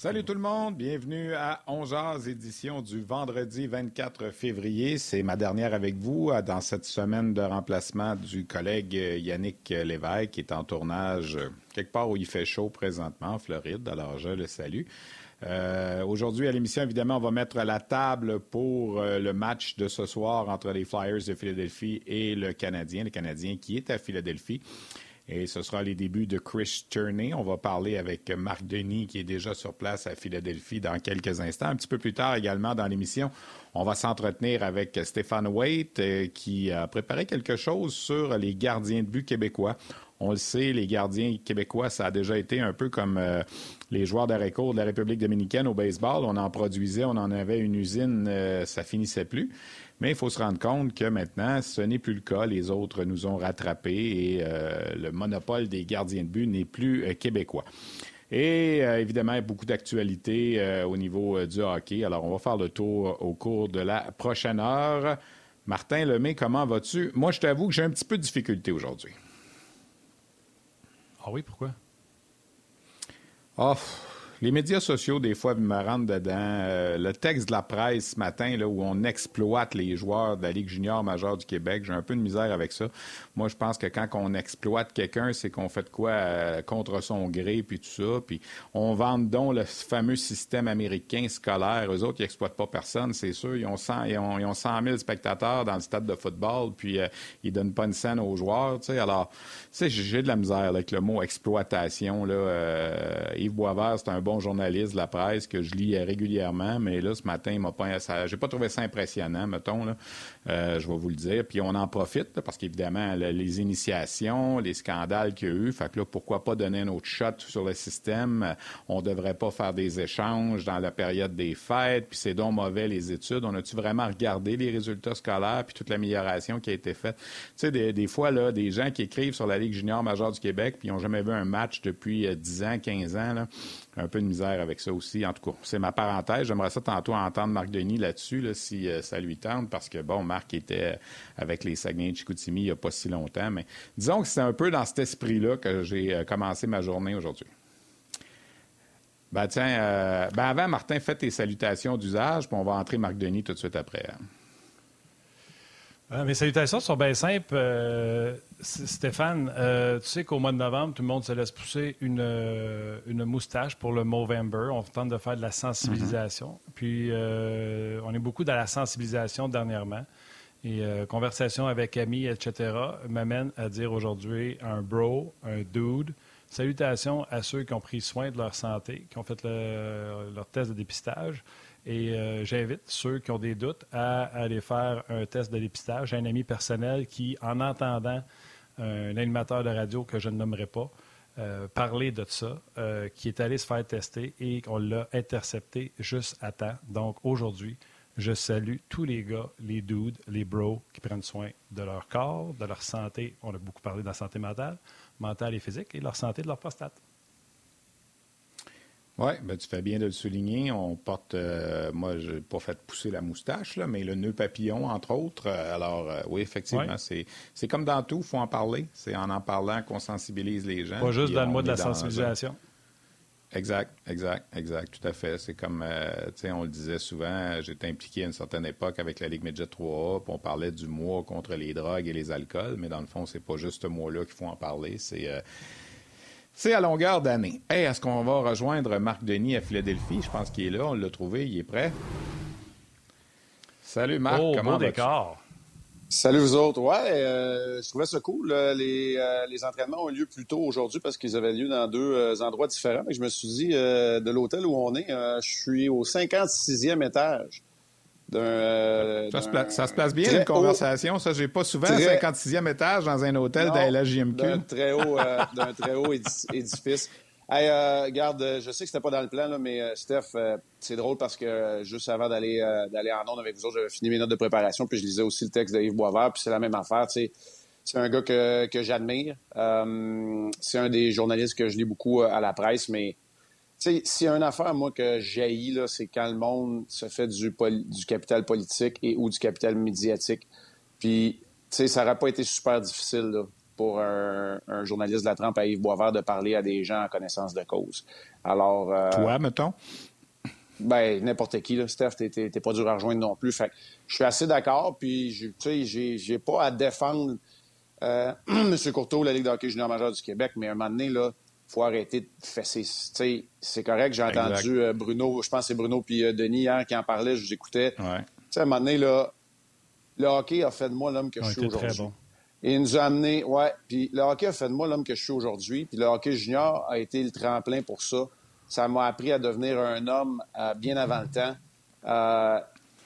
Salut tout le monde, bienvenue à 11h édition du vendredi 24 février. C'est ma dernière avec vous euh, dans cette semaine de remplacement du collègue euh, Yannick Lévesque qui est en tournage euh, quelque part où il fait chaud présentement en Floride. Alors je le salue. Aujourd'hui à l'émission, évidemment, on va mettre la table pour le match de ce soir entre les Flyers de Philadelphie et le Canadien, le Canadien qui est à Philadelphie. Et ce sera les débuts de Chris Turney. On va parler avec Marc Denis, qui est déjà sur place à Philadelphie dans quelques instants. Un petit peu plus tard également dans l'émission, on va s'entretenir avec Stéphane Waite, euh, qui a préparé quelque chose sur les gardiens de but québécois. On le sait, les gardiens québécois, ça a déjà été un peu comme euh, les joueurs d'arrêt court de la République dominicaine au baseball. On en produisait, on en avait une usine, euh, ça finissait plus. Mais il faut se rendre compte que maintenant, ce n'est plus le cas. Les autres nous ont rattrapés et euh, le monopole des gardiens de but n'est plus euh, québécois. Et euh, évidemment, beaucoup d'actualités au niveau du hockey. Alors, on va faire le tour au cours de la prochaine heure. Martin Lemay, comment vas-tu? Moi, je t'avoue que j'ai un petit peu de difficulté aujourd'hui. Ah oui, pourquoi? Oh, les médias sociaux, des fois, me rentrent dedans. Euh, le texte de la presse ce matin, là, où on exploite les joueurs de la Ligue junior majeure du Québec, j'ai un peu de misère avec ça. Moi, je pense que quand on exploite quelqu'un, c'est qu'on fait de quoi euh, contre son gré, puis tout ça. Puis on vend donc le fameux système américain scolaire. Eux autres, ils n'exploitent pas personne, c'est sûr. Ils ont, 100, ils, ont, ils ont 100 000 spectateurs dans le stade de football, puis euh, ils donnent pas une scène aux joueurs. Alors, j'ai de la misère avec le mot exploitation. Là. Yves Boisvert, c'est un bon journaliste de la presse que je lis régulièrement, mais là, ce matin, il m'a pas, j'ai pas trouvé ça impressionnant, mettons, là. Euh, je vais vous le dire. Puis on en profite, parce qu'évidemment, les initiations, les scandales qu'il y a eu, fait que là, pourquoi pas donner un autre shot sur le système? On devrait pas faire des échanges dans la période des fêtes, puis c'est donc mauvais les études. On a-tu vraiment regardé les résultats scolaires, puis toute l'amélioration qui a été faite? Tu sais, des, fois, là, des gens qui écrivent sur la Ligue junior majeure du Québec, puis ils n'ont jamais vu un match depuis 10 euh, ans, 15 ans, là, un peu de misère avec ça aussi. En tout cas, c'est ma parenthèse. J'aimerais ça tantôt entendre Marc Denis là-dessus, là, si euh, ça lui tente, parce que, bon, Marc était euh, avec les Saguenay de Chicoutimi il n'y a pas si longtemps. Mais disons que c'est un peu dans cet esprit-là que j'ai euh, commencé ma journée aujourd'hui. Ben tiens, ben avant, Martin, fais tes salutations d'usage, puis on va entrer Marc Denis tout de suite après. Euh, mes salutations sont bien simples. Euh, Stéphane, euh, tu sais qu'au mois de novembre, tout le monde se laisse pousser une, une moustache pour le Movember. On tente de faire de la sensibilisation. Mm-hmm. Puis, on est beaucoup dans la sensibilisation dernièrement. Et conversation avec amis, etc., m'amène à dire aujourd'hui un bro, un dude. Salutations à ceux qui ont pris soin de leur santé, qui ont fait leur test de dépistage. Et euh, j'invite ceux qui ont des doutes à aller faire un test de dépistage. J'ai un ami personnel qui, en entendant un animateur de radio que je ne nommerai pas, euh, parler de ça, euh, qui est allé se faire tester et qu'on l'a intercepté juste à temps. Donc aujourd'hui, je salue tous les gars, les dudes, les bros qui prennent soin de leur corps, de leur santé. On a beaucoup parlé de la santé mentale, mentale et physique, et de leur santé de leur prostate. Oui, ben, tu fais bien de le souligner. On porte, euh, moi, je n'ai pas fait pousser la moustache, là, mais le nœud papillon, entre autres. Euh, alors, euh, oui, effectivement, c'est, c'est comme dans tout, il faut en parler. C'est en en parlant qu'on sensibilise les gens. Pas juste dans le mois de la sensibilisation. Exact, exact, exact, tout à fait. C'est comme, tu sais, on le disait souvent, j'étais impliqué à une certaine époque avec la Ligue Midget 3A, puis on parlait du mois contre les drogues et les alcools, mais dans le fond, c'est pas juste ce mois-là qu'il faut en parler. C'est c'est à longueur d'année. Hey, est-ce qu'on va rejoindre Marc Denis à Philadelphie? Je pense qu'il est là. On l'a trouvé. Il est prêt. Salut, Marc. Oh, comment décor. Salut vous autres. Ouais, euh, je trouvais ça cool. Les, euh, les, entraînements ont lieu plus tôt aujourd'hui parce qu'ils avaient lieu dans deux euh, endroits différents. je me suis dit, de l'hôtel où on est, je suis au 56e étage. Euh, ça, se place bien, une conversation. Ça, j'ai pas souvent un 56e étage dans un hôtel de la JMQ. D'un très haut, euh, d'un très haut édifice. Hey, euh, regarde, je sais que c'était pas dans le plan, là, mais Steph, c'est drôle parce que juste avant d'aller d'aller en onde avec vous autres, j'avais fini mes notes de préparation, puis je lisais aussi le texte de Yves Boisvert, puis c'est la même affaire. C'est un gars que, que j'admire. c'est un des journalistes que je lis beaucoup à la presse, mais s'il y a une affaire, moi, que j'haïs, là, c'est quand le monde se fait du, du capital politique et ou du capital médiatique. Puis, tu sais, ça n'aurait pas été super difficile, là. Pour un, journaliste de la trempe à Yves Boisvert de parler à des gens en connaissance de cause. Alors. Euh, Toi, mettons? Ben, n'importe qui, là. Steph, t'es pas dur à rejoindre non plus. Fait je suis assez d'accord, puis, tu sais, j'ai pas à défendre euh, M. Courteau, la Ligue d'hockey junior majeur du Québec, mais à un moment donné, là, faut arrêter de fesser. C'est correct, j'ai entendu euh, Bruno, je pense que c'est Bruno puis euh, Denis hier qui en parlait, je vous écoutais. Ouais. À un moment donné, là, le hockey a fait de moi l'homme que je suis aujourd'hui. Et il nous a amené, ouais, puis le hockey a fait de moi l'homme que je suis aujourd'hui, puis le hockey junior a été le tremplin pour ça. Ça m'a appris à devenir un homme euh, bien avant le temps.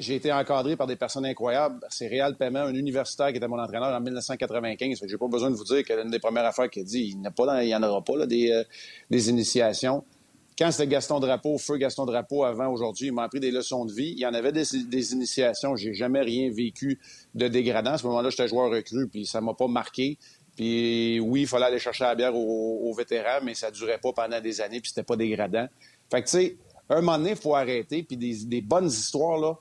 J'ai été encadré par des personnes incroyables. C'est Réal Paiement, un universitaire qui était mon entraîneur en 1995. Je n'ai pas besoin de vous dire que l'une des premières affaires qu'il a dit, il n'y en aura pas là, euh, des, initiations. Quand c'était Gaston Drapeau, feu Gaston Drapeau avant aujourd'hui, il m'a appris des leçons de vie. Il y en avait des, des initiations. J'ai jamais rien vécu de dégradant. À ce moment-là, j'étais joueur recru, puis ça m'a pas marqué. Puis oui, il fallait aller chercher la bière aux, vétérans, mais ça durait pas pendant des années, puis c'était pas dégradant. Fait que, tu sais, un moment donné, il faut arrêter, puis des, bonnes histoires, là,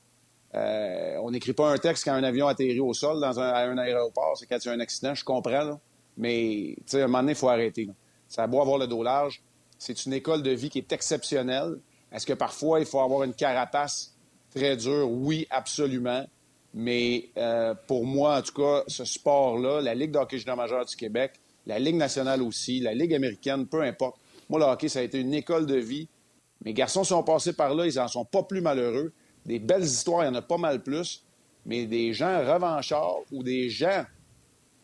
euh, on n'écrit pas un texte quand un avion atterrit au sol dans un, à un aéroport, c'est quand il y a un accident, je comprends, là. mais à un moment donné, il faut arrêter. Ça a avoir le dos large, c'est une école de vie qui est exceptionnelle. Est-ce que parfois, il faut avoir une carapace très dure? Oui, absolument. Mais euh, pour moi, en tout cas, ce sport-là, la Ligue d'hockey junior majeur du Québec, la Ligue nationale aussi, la Ligue américaine, peu importe. Moi, le hockey, ça a été une école de vie. Mes garçons sont passés par là, ils n'en sont pas plus malheureux des belles histoires, il y en a pas mal plus, mais des gens revanchards ou des gens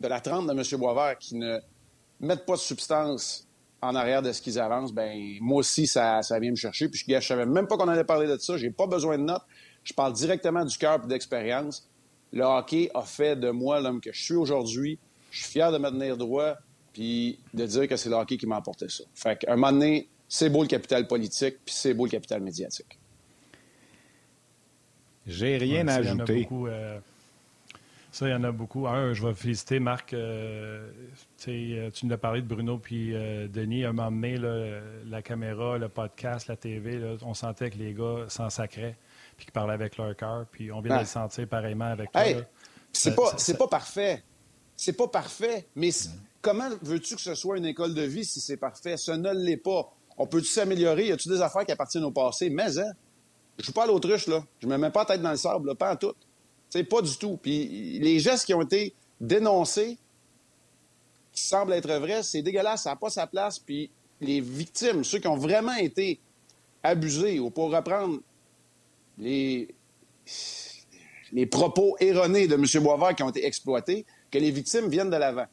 de la trempe de M. Boisvert qui ne mettent pas de substance en arrière de ce qu'ils avancent, ben moi aussi, ça, ça vient me chercher. Puis je ne savais même pas qu'on allait parler de ça. J'ai pas besoin de notes. Je parle directement du cœur et d'expérience. Le hockey a fait de moi l'homme que je suis aujourd'hui. Je suis fier de me tenir droit puis de dire que c'est le hockey qui m'a apporté ça. Fait qu'à un moment donné, c'est beau le capital politique puis c'est beau le capital médiatique. J'ai rien à ajouter. Euh, ça, il y en a beaucoup. Un, je vais féliciter Marc. Euh, euh, tu nous as parlé de Bruno puis Denis. À un moment donné, la caméra, le podcast, la TV, on sentait que les gars s'en sacraient puis qu'ils parlaient avec leur cœur. Puis on vient de le sentir pareillement avec toi. c'est pas, c'est pas parfait. C'est pas parfait. Mais comment veux-tu que ce soit une école de vie si c'est parfait? Ce ne l'est pas. On peut-tu s'améliorer? Y a-tu des affaires qui appartiennent au passé? Mais, hein? Je joue pas à l'autruche, là. Je me mets pas la tête dans le sable, pas en tout. sais, pas du tout. Puis les gestes qui ont été dénoncés, qui semblent être vrais, c'est dégueulasse, ça n'a pas sa place. Puis les victimes, ceux qui ont vraiment été abusés, ou pour reprendre les, propos erronés de M. Boisvert qui ont été exploités, que les victimes viennent de l'avant.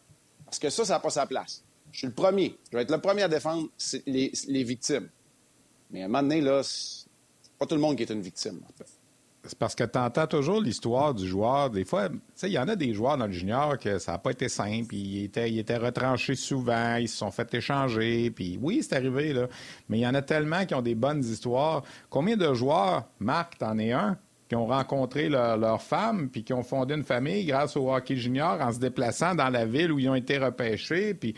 Parce que ça, ça n'a pas sa place. Je suis le premier. Je vais être le premier à défendre les, les victimes. Mais à un moment donné, là, pas tout le monde qui est une victime. C'est parce que tu toujours l'histoire du joueur. Des fois, il y en a des joueurs dans le junior que ça n'a pas été simple. Ils étaient, ils étaient retranchés souvent, ils se sont fait échanger. Puis oui, c'est arrivé, là. Mais il y en a tellement qui ont des bonnes histoires. Combien de joueurs, Marc, t'en es un, qui ont rencontré leur, femme, puis qui ont fondé une famille grâce au hockey junior en se déplaçant dans la ville où ils ont été repêchés. Puis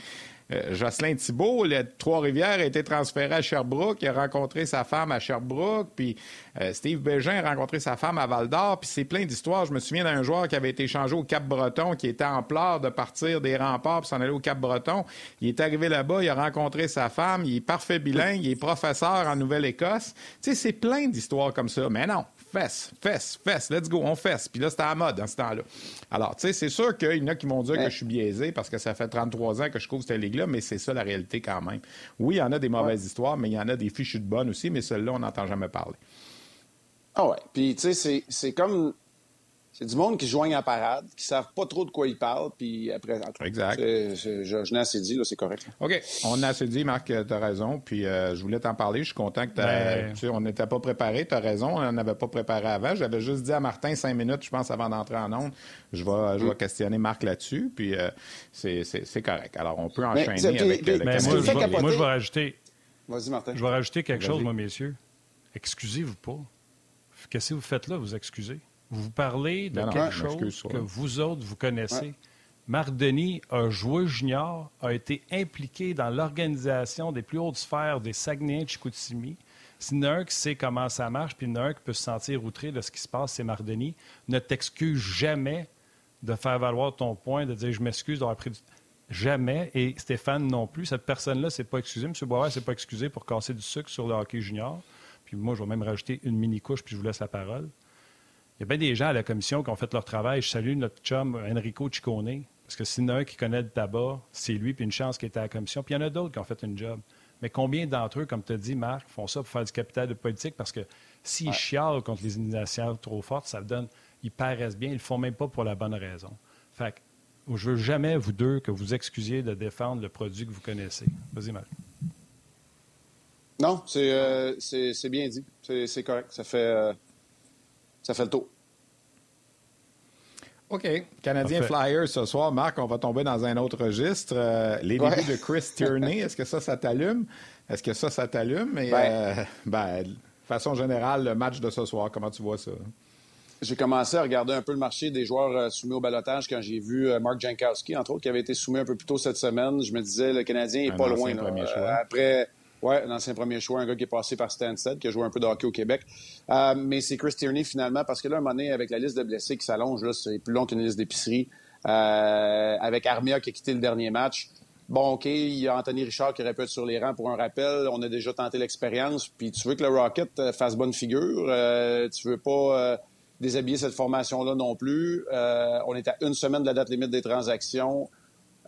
Jocelyn Thibault, le Trois-Rivières, a été transféré à Sherbrooke. Il a rencontré sa femme à Sherbrooke. Puis euh, Steve Bégin a rencontré sa femme à Val-d'Or. Puis c'est plein d'histoires. Je me souviens d'un joueur qui avait été échangé au Cap-Breton, qui était en pleurs de partir des remparts pour s'en aller au Cap-Breton. Il est arrivé là-bas, il a rencontré sa femme. Il est parfait bilingue. Il est professeur en Nouvelle-Écosse. Tu sais, c'est plein d'histoires comme ça. Mais non, fesse, fesse, fesse, let's go, on fesse. Puis là, c'était à mode dans ce temps-là. Alors, tu sais, c'est sûr qu'il y en a qui vont dire que je suis biaisé parce que ça fait 33 ans que je couvre cette ligue-là, mais c'est ça la réalité quand même. Oui, il y en a des mauvaises histoires, mais il y en a des fichus de bonnes aussi, mais celles-là, on n'entend jamais parler. Ah ouais. Puis, tu sais, c'est comme c'est du monde qui se joigne à parade, qui ne savent pas trop de quoi ils parlent, puis après... Exact. je, n'ai assez dit, là, c'est correct. OK. On a assez dit, Marc, tu as raison, puis euh, je voulais t'en parler. Je suis content que ben... tu on n'était pas préparé, tu as raison, on n'avait pas préparé avant. J'avais juste dit à Martin cinq minutes, je pense, avant d'entrer en onde, je vais, je vais mm. questionner Marc là-dessus, puis euh, c'est correct. Alors, on peut enchaîner avec le moi, je, moi, je vais rajouter... Vas-y, Martin. Je vais rajouter quelque chose, moi, messieurs. Excusez-vous pas. Qu'est-ce que vous faites là, vous excusez? Vous parlez de quelque chose que vous autres, vous connaissez. Marc Denis, un joueur junior, a été impliqué dans l'organisation des plus hautes sphères des Saguenay de Chicoutimi. A un qui sait comment ça marche, puis un qui peut se sentir outré de ce qui se passe, c'est Marc Denis. Ne t'excuse jamais de faire valoir ton point, de dire je m'excuse d'avoir pris du Jamais. Et Stéphane non plus. Cette personne-là s'est pas excusée. M. Boisvert s'est pas excusé pour casser du sucre sur le hockey junior. Puis moi, je vais même rajouter une mini-couche, puis je vous laisse la parole. Il y a bien des gens à la commission qui ont fait leur travail. Je salue notre chum Enrico Ciccone, parce que s'il y en a un qui connaît le tabac, c'est lui, puis une chance qu'il était à la commission. Puis il y en a d'autres qui ont fait une job. Mais combien d'entre eux, comme tu as dit, Marc, font ça pour faire du capital de politique? Parce que s'ils chialent contre les initiatives trop fortes, ça donne. Ils paraissent bien, ils ne le font même pas pour la bonne raison. Fait que je veux jamais, vous deux, que vous excusiez de défendre le produit que vous connaissez. Vas-y, Marc. Non, c'est euh, bien dit. C'est correct. Ça fait, euh, ça fait le tour. OK. Canadien Flyers ce soir. Marc, on va tomber dans un autre registre. Euh, les débuts de Chris Tierney, est-ce que ça, ça t'allume? Est-ce que ça, ça t'allume? Ben, euh, ben, de façon générale, le match de ce soir, comment tu vois ça? J'ai commencé à regarder un peu le marché des joueurs euh, soumis au balotage quand j'ai vu Mark Jankowski, entre autres, qui avait été soumis un peu plus tôt cette semaine. Je me disais, le Canadien n'est pas loin. après, Ouais, dans ses premiers choix, un gars qui est passé par Stansted, qui a joué un peu de hockey au Québec. Euh, mais c'est Chris Tierney finalement, parce que là, un moment donné, avec la liste de blessés qui s'allonge, c'est plus long qu'une liste d'épicerie. Euh, avec Armia qui a quitté le dernier match. Bon, OK, il y a Anthony Richard qui répète sur les rangs pour un rappel. On a déjà tenté l'expérience. Puis tu veux que le Rocket euh, fasse bonne figure. Tu veux pas déshabiller cette formation-là non plus. on est à une semaine de la date limite des transactions.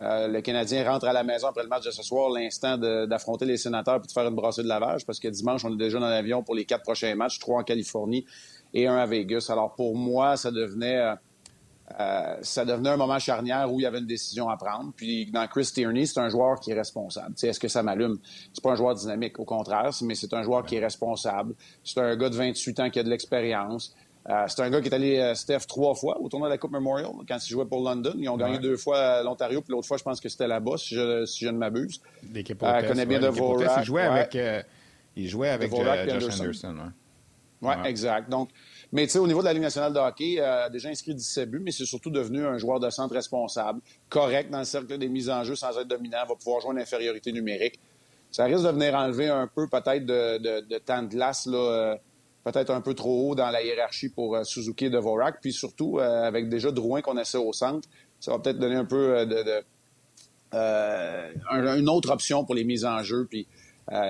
Euh, le Canadien rentre à la maison après le match de ce soir, l'instant d'affronter les sénateurs et de faire une brassée de lavage, parce que dimanche, on est déjà dans l'avion pour les quatre prochains matchs, trois en Californie et un à Vegas. Alors pour moi, ça devenait, euh, euh, ça devenait un moment charnière où il y avait une décision à prendre. Puis dans Chris Tierney, c'est un joueur qui est responsable. Est-ce que ça m'allume? C'est pas un joueur dynamique, au contraire, mais c'est un joueur qui est responsable. C'est un gars de 28 ans qui a de l'expérience. Euh, c'est un gars qui est allé, euh, Steph, trois fois au tournoi de la Coupe Memorial quand il jouait pour London. Ils ont gagné deux fois l'Ontario, puis l'autre fois, je pense que c'était là-bas, si je, si je ne m'abuse. L'équipe euh, connaît bien de Il jouait avec, il jouait avec Josh Anderson. Oui, exact. Donc, mais tu sais, au niveau de la Ligue nationale de hockey, a déjà inscrit 17 buts, mais c'est surtout devenu un joueur de centre responsable, correct dans le cercle des mises en jeu sans être dominant, va pouvoir jouer une infériorité numérique. Ça risque de venir enlever un peu peut-être de, de, de, temps de glace là, peut-être un peu trop haut dans la hiérarchie pour euh, Suzuki et Dvorak. Puis surtout, euh, avec déjà Drouin qu'on essaie au centre, ça va peut-être donner un peu euh, une autre option pour les mises en jeu. Puis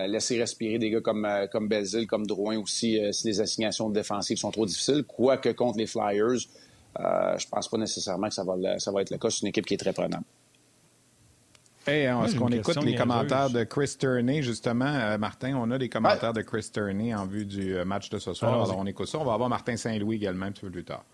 laisser respirer des gars comme, comme Belzil, comme Drouin aussi, si les assignations défensives sont trop difficiles. Quoique contre les Flyers, je pense pas nécessairement que ça va, ça va être le cas. C'est une équipe qui est très prenante. Hey, est-ce qu'on écoute les commentaires de Chris Turney, justement, euh, Martin? On a des commentaires de Chris Turney en vue du euh, match de ce soir. Alors, on écoute ça. On va avoir Martin Saint-Louis également un petit peu plus tard.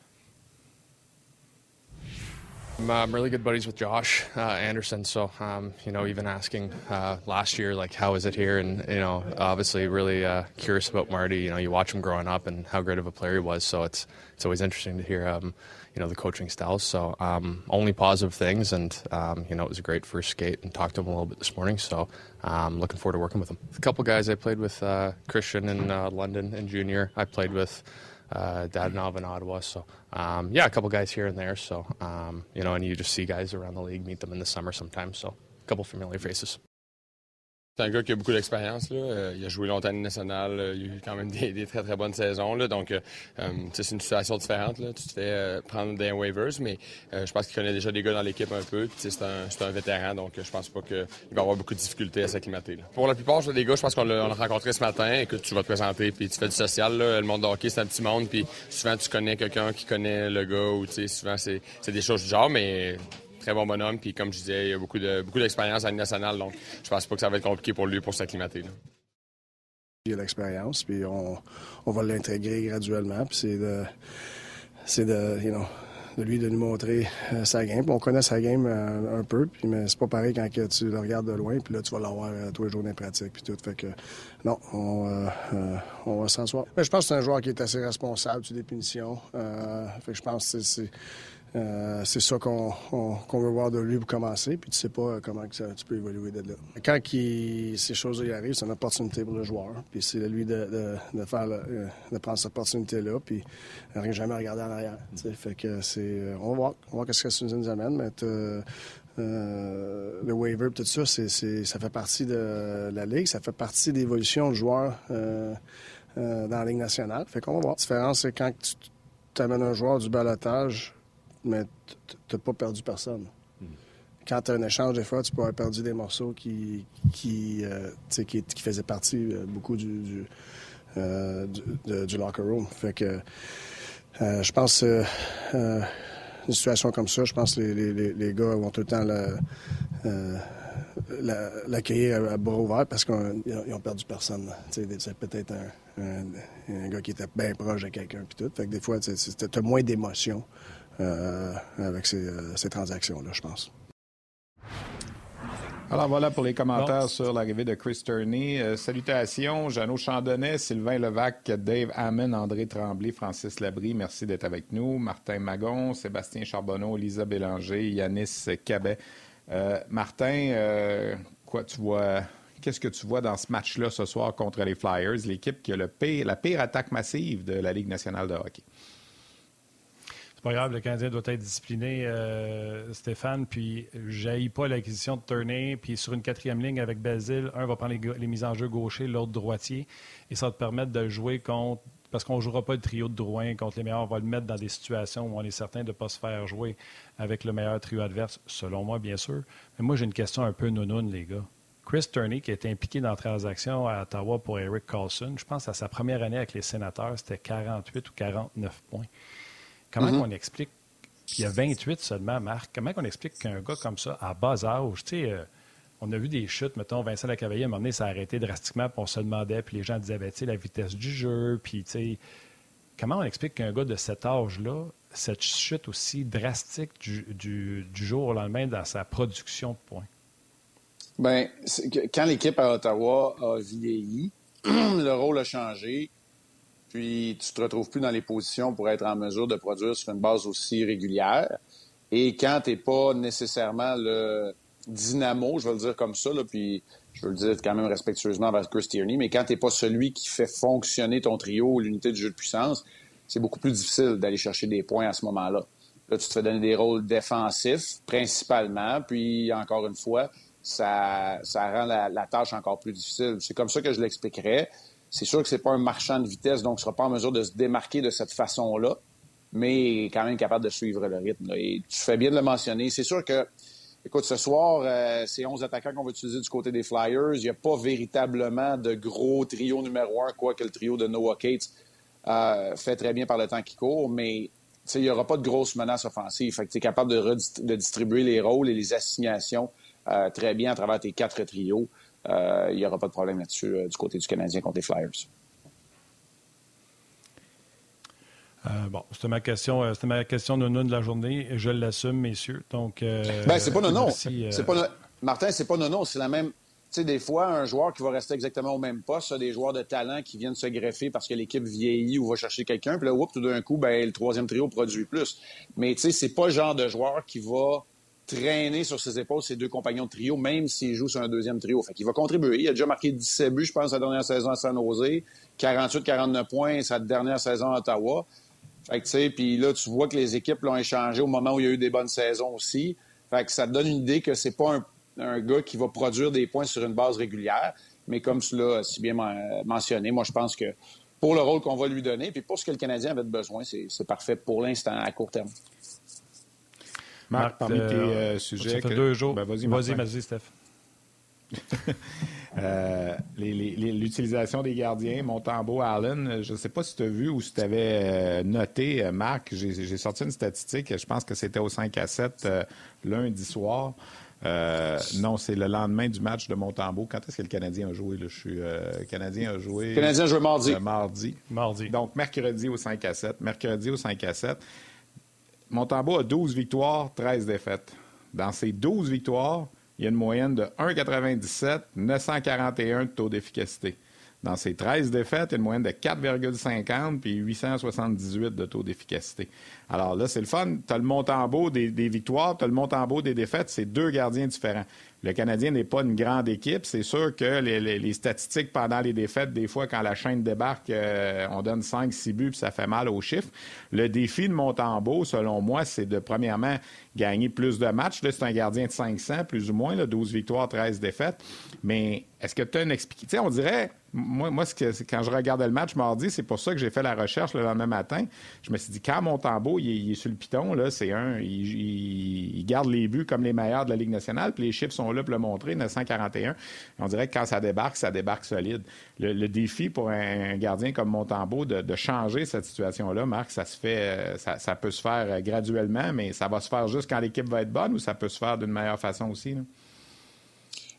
I'm really good buddies with Josh uh, Anderson, so um, you know, even asking uh, last year, like, how is it here? And you know, obviously, really uh, curious about Marty. You know, you watch him growing up and how great of a player he was. So it's it's always interesting to hear, um, you know, the coaching styles. So um, only positive things, and um, you know, it was a great first skate. And talked to him a little bit this morning. So um, looking forward to working with him. A couple guys I played with, uh, Christian in uh, London and Junior. I played with uh, Dadonov in Ottawa. So, um, yeah, a couple guys here and there. So, um, you know, and you just see guys around the league, meet them in the summer sometimes. So, a couple familiar faces. C'est un gars qui a beaucoup d'expérience. Euh, il a joué longtemps en national. Euh, il a eu quand même des, très, très bonnes saisons. Là, donc, euh, c'est une situation différente. Là. Tu te fais prendre des waivers, mais je pense qu'il connaît déjà des gars dans l'équipe un peu. C'est un, un, vétéran, donc je pense pas qu'il va avoir beaucoup de difficultés à s'acclimater. Pour la plupart des gars, je pense qu'on l'a rencontré ce matin que tu vas te présenter, puis tu fais du social. Là. Le monde de hockey, c'est un petit monde, puis souvent tu connais quelqu'un qui connaît le gars, ou souvent c'est des choses du genre, mais très bon bonhomme. Puis comme je disais, il a beaucoup de beaucoup d'expérience à nationale, donc je pense pas que ça va être compliqué pour lui pour s'acclimater. Il a l'expérience, puis on, on va l'intégrer graduellement. Puis c'est de, c'est de, you know, de lui de nous montrer euh, sa game. on connaît sa game euh, un peu, puis, mais c'est pas pareil quand que tu le regardes de loin, puis là, tu vas l'avoir euh, tous les jours dans pratique, puis tout. Fait que, non, on, on va s'en Mais je pense que c'est un joueur qui est assez responsable sur des punitions. fait que je pense que c'est euh, c'est ça qu'on veut voir de lui pour commencer, puis tu sais pas comment tu peux évoluer de là. Quand ces choses-là arrivent, c'est une opportunité pour le joueur, puis c'est à lui de, faire euh, de prendre cette opportunité-là, puis rien jamais regarder en arrière. Fait que c'est, euh, on va voir, on va voir ce que ça nous amène, mais le waiver, tout ça, ça fait partie de la ligue, ça fait partie de l'évolution du joueur dans la ligue nationale. Fait qu'on va voir. La différence, c'est quand tu amènes un joueur du balotage mais tu n'as pas perdu personne. quand tu as un échange, des fois, tu peux avoir perdu des morceaux qui, qui, qui, qui, faisaient partie beaucoup du, du, du, locker room. Fait que je pense une situation comme ça, je pense que les, les, les gars vont tout le temps l'accueillir à bras ouverts parce qu'ils ont perdu personne. C'est peut-être un, un, gars qui était bien proche de quelqu'un puis tout. Fait que des fois, tu as moins d'émotion euh, avec ces, euh, ces transactions-là, je pense. Alors voilà pour les commentaires sur l'arrivée de Chris Turney. Euh, salutations, Jeannot Chandonnet, Sylvain Levac, Dave Hammond, André Tremblay, Francis Labrie, merci d'être avec nous. Martin Magon, Sébastien Charbonneau, Lisa Bélanger, Yanis Cabet. Euh, Martin, euh, quoi tu vois Qu'est-ce que tu vois dans ce match-là ce soir contre les Flyers, l'équipe qui a le la pire attaque massive de la Ligue nationale de hockey? Pas le Canadien doit être discipliné, euh, Stéphane. Puis, j'aille pas l'acquisition de Turney. Puis, sur une quatrième ligne avec Basile, un va prendre les, mises en jeu gaucher, l'autre droitier. Et ça va te permettre de jouer contre. Parce qu'on ne jouera pas le trio de Drouin contre les meilleurs. On va le mettre dans des situations où on est certain de ne pas se faire jouer avec le meilleur trio adverse, selon moi, bien sûr. Mais moi, j'ai une question un peu nounoune, les gars. Chris Turney, qui été impliqué dans la transaction à Ottawa pour Eric Carlson, je pense à sa première année avec les sénateurs, c'était 48 ou 49 points. Comment mm-hmm. on explique qu'il y a 28 seulement, Marc? Comment on explique qu'un gars comme ça, à bas âge, tu sais, euh, on a vu des chutes, mettons, Vincent Lacavalier, à un moment donné, ça a arrêté drastiquement, puis on se demandait, puis les gens disaient, ben, tu sais, la vitesse du jeu, puis, tu sais, comment on explique qu'un gars de cet âge-là, cette chute aussi drastique du, jour au lendemain dans sa production de points? Bien, quand l'équipe à Ottawa a vieilli, le rôle a changé puis tu te retrouves plus dans les positions pour être en mesure de produire sur une base aussi régulière. Et quand tu n'es pas nécessairement le dynamo, je vais le dire comme ça, puis je veux le dire quand même respectueusement avec Chris Tierney, mais quand tu n'es pas celui qui fait fonctionner ton trio ou l'unité de jeu de puissance, c'est beaucoup plus difficile d'aller chercher des points à ce moment-là. Là, tu te fais donner des rôles défensifs, principalement, puis encore une fois, ça, rend la, la tâche encore plus difficile. C'est comme ça que je l'expliquerais. C'est sûr que c'est pas un marchand de vitesse, donc il ne sera pas en mesure de se démarquer de cette façon-là, mais quand même capable de suivre le rythme. Et tu fais bien de le mentionner. C'est sûr que, écoute, ce soir, euh, c'est 11 attaquants qu'on va utiliser du côté des Flyers. Il n'y a pas véritablement de gros trio numéro un, quoi que le trio de Noah Cates euh, fait très bien par le temps qui court, mais il n'y aura pas de grosses menaces offensives. Fait que tu es capable de, distribuer les rôles et les assignations euh, très bien à travers tes quatre trios. Euh, il n'y aura pas de problème là-dessus euh, du côté du Canadien contre les Flyers. Euh, bon, c'était ma question, c'était ma question de de la journée. Je l'assume, messieurs. Donc, ben, c'est pas non, C'est pas Martin, c'est pas non, C'est la même. Tu sais, des fois, un joueur qui va rester exactement au même poste, des joueurs de talent qui viennent se greffer parce que l'équipe vieillit ou va chercher quelqu'un, puis là, tout d'un coup, ben, le troisième trio produit plus. Mais tu sais, c'est pas le genre de joueur qui va traîner sur ses épaules ses deux compagnons de trio, même s'il joue sur un deuxième trio. Fait qu'il va contribuer. Il a déjà marqué 17 buts, je pense, sa dernière saison à San Jose, 48-49 points sa dernière saison à Ottawa. Fait que, tu sais, puis là, tu vois que les équipes l'ont échangé au moment où il y a eu des bonnes saisons aussi. Fait que ça te donne une idée que c'est pas un, gars qui va produire des points sur une base régulière. Mais comme cela si bien mentionné, moi, je pense que pour le rôle qu'on va lui donner, puis pour ce que le Canadien avait besoin, c'est parfait pour l'instant, à court terme. Marc, parmi tes euh, euh, sujets. Ça fait deux jours. Ben, vas-y, vas-y, vas-y, Steph. euh, L'utilisation des gardiens, Montembeau, Allen, je ne sais pas si tu as vu ou si tu avais noté, Marc, j'ai sorti une statistique, je pense que c'était au 5 à 7 lundi soir. non, c'est le lendemain du match de Montembeau. Quand est-ce que le Canadien a joué? Je suis Canadien a joué. Le Canadien a joué mardi. mardi. Mardi. Donc, mercredi au 5 à 7. Mercredi au 5 à 7. Montembeau a 12 victoires, 13 défaites. Dans ces 12 victoires, il y a une moyenne de 1,97, 941 de taux d'efficacité. Dans ces 13 défaites, il y a une moyenne de 4,50 puis 878 de taux d'efficacité. Alors là, c'est le fun. Tu as le Montembeau des, des victoires, tu as le Montembeau des défaites. C'est deux gardiens différents. Le Canadien n'est pas une grande équipe. C'est sûr que les, statistiques pendant les défaites, des fois, quand la chaîne débarque, euh, on donne 5-6 buts puis ça fait mal aux chiffres. Le défi de Montembeau, selon moi, c'est de, premièrement, gagner plus de matchs. Là, c'est un gardien de 500, plus ou moins, là, 12 victoires, 13 défaites. Mais est-ce que tu as une explication? On dirait, moi, moi quand je regardais le match mardi, c'est pour ça que j'ai fait la recherche le lendemain matin. Je me suis dit, quand Montembeau, il est, sur le piton, là, c'est un, il, garde les buts comme les meilleurs de la Ligue nationale, puis les chiffres sont là pour le montrer, 941. On dirait que quand ça débarque, ça débarque solide. Le, défi pour un, gardien comme Montembeau de, changer cette situation-là, Marc, ça se fait, ça, ça, peut se faire graduellement, mais ça va se faire juste quand l'équipe va être bonne ou ça peut se faire d'une meilleure façon aussi? Là?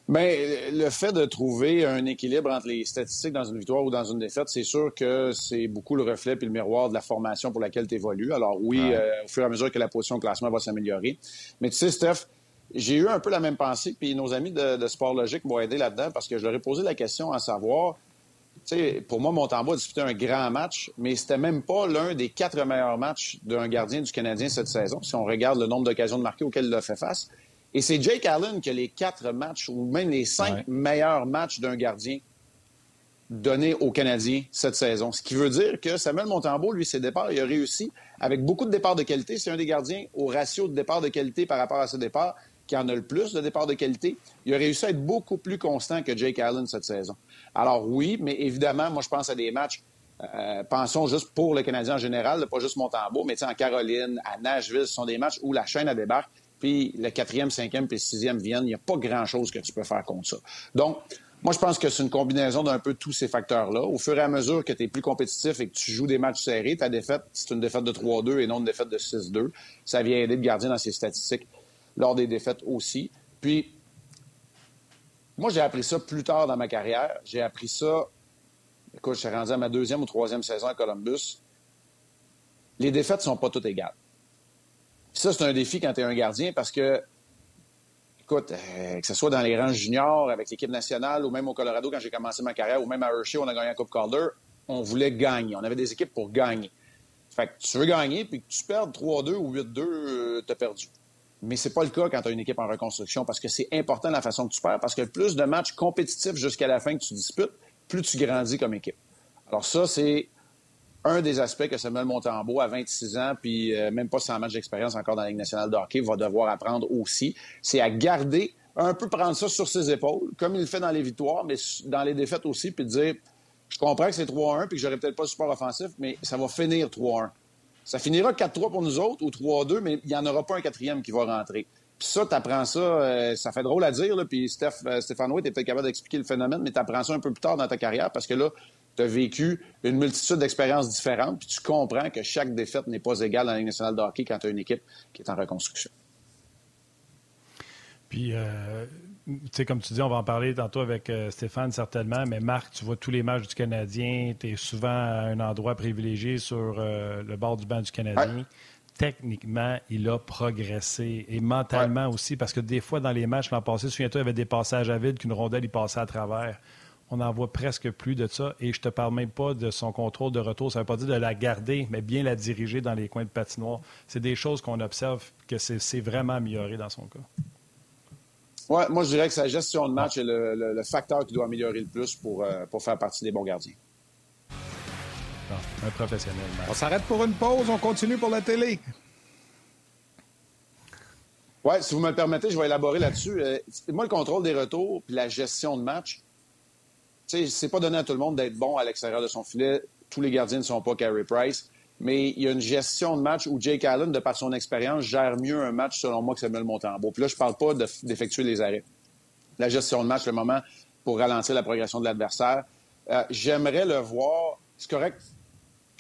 Bien, le fait de trouver un équilibre entre les statistiques dans une victoire ou dans une défaite, c'est sûr que c'est beaucoup le reflet puis le miroir de la formation pour laquelle tu évolues. Alors oui, euh, au fur et à mesure que la position de classement va s'améliorer. Mais tu sais, Steph, j'ai eu un peu la même pensée, puis nos amis de, Sport Logique m'ont aidé là-dedans parce que je leur ai posé la question à savoir, sais, pour moi, Montembeau a disputé un grand match, mais c'était même pas l'un des quatre meilleurs matchs d'un gardien du Canadien cette saison, si on regarde le nombre d'occasions de marquer auxquelles il a fait face. Et c'est Jake Allen qui a les quatre matchs ou même les cinq meilleurs matchs d'un gardien donnés aux Canadiens cette saison. Ce qui veut dire que Samuel Montembeau, lui, ses départs, il a réussi avec beaucoup de départs de qualité. C'est un des gardiens au ratio de départs de qualité par rapport à ce départ qui en a le plus de départs de qualité. Il a réussi à être beaucoup plus constant que Jake Allen cette saison. Alors oui, mais évidemment, moi, je pense à des matchs euh, pensons juste pour le Canadien en général, pas juste Montembeau, mais en Caroline, à Nashville, ce sont des matchs où la chaîne a débarque puis le quatrième, cinquième, puis sixième viennent, il n'y a pas grand-chose que tu peux faire contre ça. Donc, moi, je pense que c'est une combinaison d'un peu tous ces facteurs-là. Au fur et à mesure que tu es plus compétitif et que tu joues des matchs serrés, ta défaite, c'est une défaite de 3-2 et non une défaite de 6-2. Ça vient aider le gardien dans ses statistiques lors des défaites aussi. Puis, moi, j'ai appris ça plus tard dans ma carrière. J'ai appris ça, écoute, je suis rendu à ma deuxième ou troisième saison à Columbus. Les défaites ne sont pas toutes égales ça, c'est un défi quand tu es un gardien parce que, écoute, euh, que ce soit dans les rangs juniors, avec l'équipe nationale, ou même au Colorado quand j'ai commencé ma carrière, ou même à Hershey, on a gagné la Coupe Calder, on voulait gagner. On avait des équipes pour gagner. Fait que tu veux gagner, puis que tu perds 3-2 ou 8-2, euh, tu as perdu. Mais c'est pas le cas quand tu as une équipe en reconstruction parce que c'est important la façon que tu perds parce que plus de matchs compétitifs jusqu'à la fin que tu disputes, plus tu grandis comme équipe. Alors ça, c'est un des aspects que Samuel Montembeau, à 26 ans, puis euh, même pas 100 matchs d'expérience encore dans la Ligue nationale de hockey, va devoir apprendre aussi, c'est à garder, un peu prendre ça sur ses épaules, comme il le fait dans les victoires, mais dans les défaites aussi, puis dire, je comprends que c'est 3-1, puis que j'aurais peut-être pas le support offensif, mais ça va finir 3-1. Ça finira 4-3 pour nous autres ou 3-2, mais il n'y en aura pas un quatrième qui va rentrer. Puis ça, tu apprends ça, euh, ça fait drôle à dire, puis Steph, euh, Stéphane White est peut-être capable d'expliquer le phénomène, mais tu apprends ça un peu plus tard dans ta carrière parce que là, tu as vécu une multitude d'expériences différentes, puis tu comprends que chaque défaite n'est pas égale dans la Ligue nationale de hockey quand tu as une équipe qui est en reconstruction. Puis, euh, sais, comme tu dis, on va en parler tantôt avec euh, Stéphane certainement, mais Marc, tu vois tous les matchs du Canadien, tu es souvent à un endroit privilégié sur euh, le bord du banc du Canadien. Techniquement, il a progressé et mentalement aussi, parce que des fois, dans les matchs l'an passé, souviens-toi, il y avait des passages à vide qu'une rondelle, il passait à travers on n'en voit presque plus de ça. Et je te parle même pas de son contrôle de retour. Ça ne veut pas dire de la garder, mais bien la diriger dans les coins de patinoire. C'est des choses qu'on observe que c'est vraiment amélioré dans son cas. Oui, moi, je dirais que sa gestion de match est le, facteur qui doit améliorer le plus pour, euh, pour faire partie des bons gardiens. un professionnel. On s'arrête pour une pause, on continue pour la télé. Oui, si vous me le permettez, je vais élaborer là-dessus. Euh, moi, le contrôle des retours puis la gestion de match, c'est pas donné à tout le monde d'être bon à l'extérieur de son filet. Tous les gardiens ne sont pas Carey Price. Mais il y a une gestion de match où Jake Allen, de par son expérience, gère mieux un match, selon moi, que Samuel Montembeau. Puis là, je parle pas d'effectuer les arrêts. La gestion de match, le moment pour ralentir la progression de l'adversaire. Euh, j'aimerais le voir. C'est correct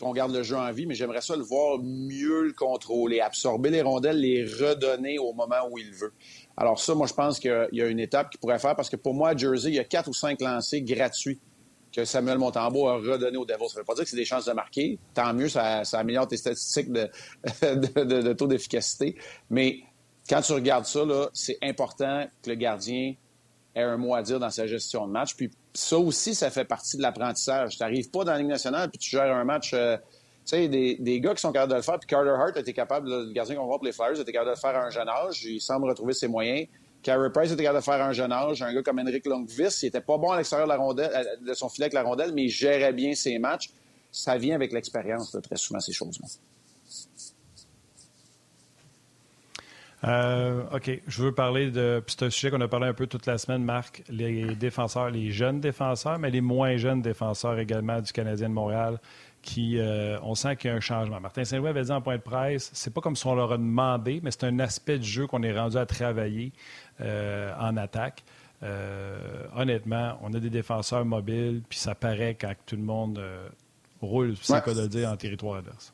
qu'on garde le jeu en vie, mais j'aimerais ça le voir mieux le contrôler, absorber les rondelles, les redonner au moment où il veut. Alors ça, moi, je pense qu'il y a une étape qu'il pourrait faire parce que pour moi, à Jersey, il y a quatre ou cinq lancers gratuits que Samuel Montembeau a redonné au Devils. Ça ne veut pas dire que c'est des chances de marquer. Tant mieux, ça, améliore tes statistiques de, taux d'efficacité. Mais quand tu regardes ça, c'est important que le gardien ait un mot à dire dans sa gestion de match. Puis ça aussi, ça fait partie de l'apprentissage. Tu n'arrives pas dans la Ligue nationale puis tu gères un match... Euh, tu sais, des, des, gars qui sont capables de le faire. Puis Carter Hart était capable, le gardien qu'on voit pour les Flyers, était capable de le faire à un jeune âge. Il semble retrouver ses moyens. Carey Price était capable de faire un jeune âge. Un gars comme Henrik Lundqvist, il était pas bon à l'extérieur de, la rondelle, de son filet avec la rondelle, mais il gérait bien ses matchs. Ça vient avec l'expérience, très souvent, ces choses-là. Euh, OK. Je veux parler de. C'est un sujet qu'on a parlé un peu toute la semaine, Marc. Les défenseurs, les jeunes défenseurs, mais les moins jeunes défenseurs également du Canadien de Montréal, qui. Euh, on sent qu'il y a un changement. Martin Saint-Louis avait dit en point de presse c'est pas comme si on leur a demandé, mais c'est un aspect du jeu qu'on est rendu à travailler euh, en attaque. honnêtement, on a des défenseurs mobiles, puis ça paraît quand tout le monde roule, c'est ouais. de dire, en territoire adverse.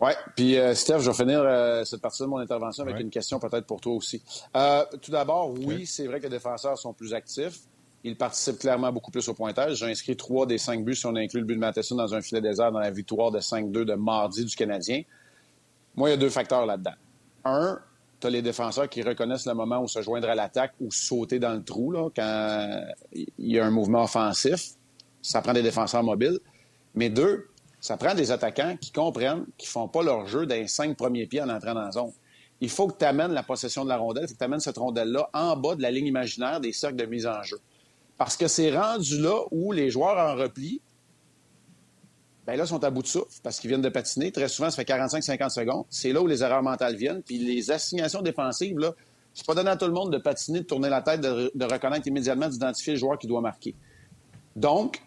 Oui, puis euh, Steph, je vais finir euh, cette partie de mon intervention avec une question peut-être pour toi aussi. Euh, tout d'abord, oui, c'est vrai que les défenseurs sont plus actifs. Ils participent clairement beaucoup plus au pointage. J'ai inscrit trois des cinq buts si on inclut le but de Matheson dans un filet désert dans la victoire de 5-2 de mardi du Canadien. Moi, il y a deux facteurs là-dedans. Un, tu as les défenseurs qui reconnaissent le moment où se joindre à l'attaque ou sauter dans le trou là, quand il y a un mouvement offensif. Ça prend des défenseurs mobiles. Mais deux, ça prend des attaquants qui comprennent qu'ils ne font pas leur jeu les cinq premiers pieds en entrant dans la zone. Il faut que tu amènes la possession de la rondelle, il faut que tu amènes cette rondelle-là en bas de la ligne imaginaire des cercles de mise en jeu. Parce que c'est rendu là où les joueurs en repli, ben là, sont à bout de souffle parce qu'ils viennent de patiner. Très souvent, ça fait 45-50 secondes. C'est là où les erreurs mentales viennent. Puis les assignations défensives, là, c'est pas donné à tout le monde de patiner, de tourner la tête, de, reconnaître immédiatement, d'identifier le joueur qui doit marquer. Donc,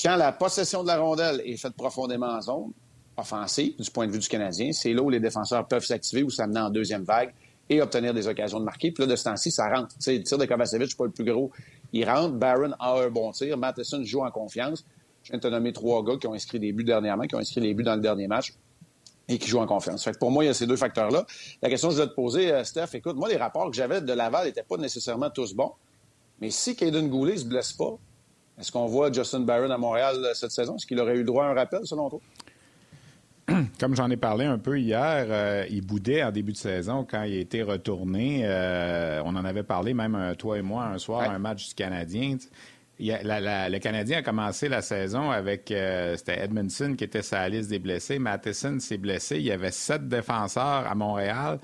quand la possession de la rondelle est faite profondément en zone offensive, du point de vue du Canadien, c'est là où les défenseurs peuvent s'activer ou s'amener en deuxième vague et obtenir des occasions de marquer. Puis là, de ce temps-ci, ça rentre. sais, le tir de Kovacevic, pas le plus gros. Il rentre. Barron a un bon tir. Matheson joue en confiance. Je viens de te nommer trois gars qui ont inscrit des buts dernièrement, qui ont inscrit les buts dans le dernier match et qui jouent en confiance. Fait que pour moi, il y a ces deux facteurs-là. La question que je vais te poser, euh, Steph, écoute, moi, les rapports que j'avais de Laval n'étaient pas nécessairement tous bons. Mais si Caden Goulet ne se blesse pas, est-ce qu'on voit Justin Barron à Montréal euh, cette saison? Est-ce qu'il aurait eu droit à un rappel, selon toi? Comme j'en ai parlé un peu hier, euh, il boudait en début de saison quand il a été retourné. Euh, on en avait parlé même, toi et moi, un soir, un match du Canadien. Le Canadien a commencé la saison avec c'était Edmondson qui était sa liste des blessés. Matheson s'est blessé. Il y avait sept défenseurs à Montréal.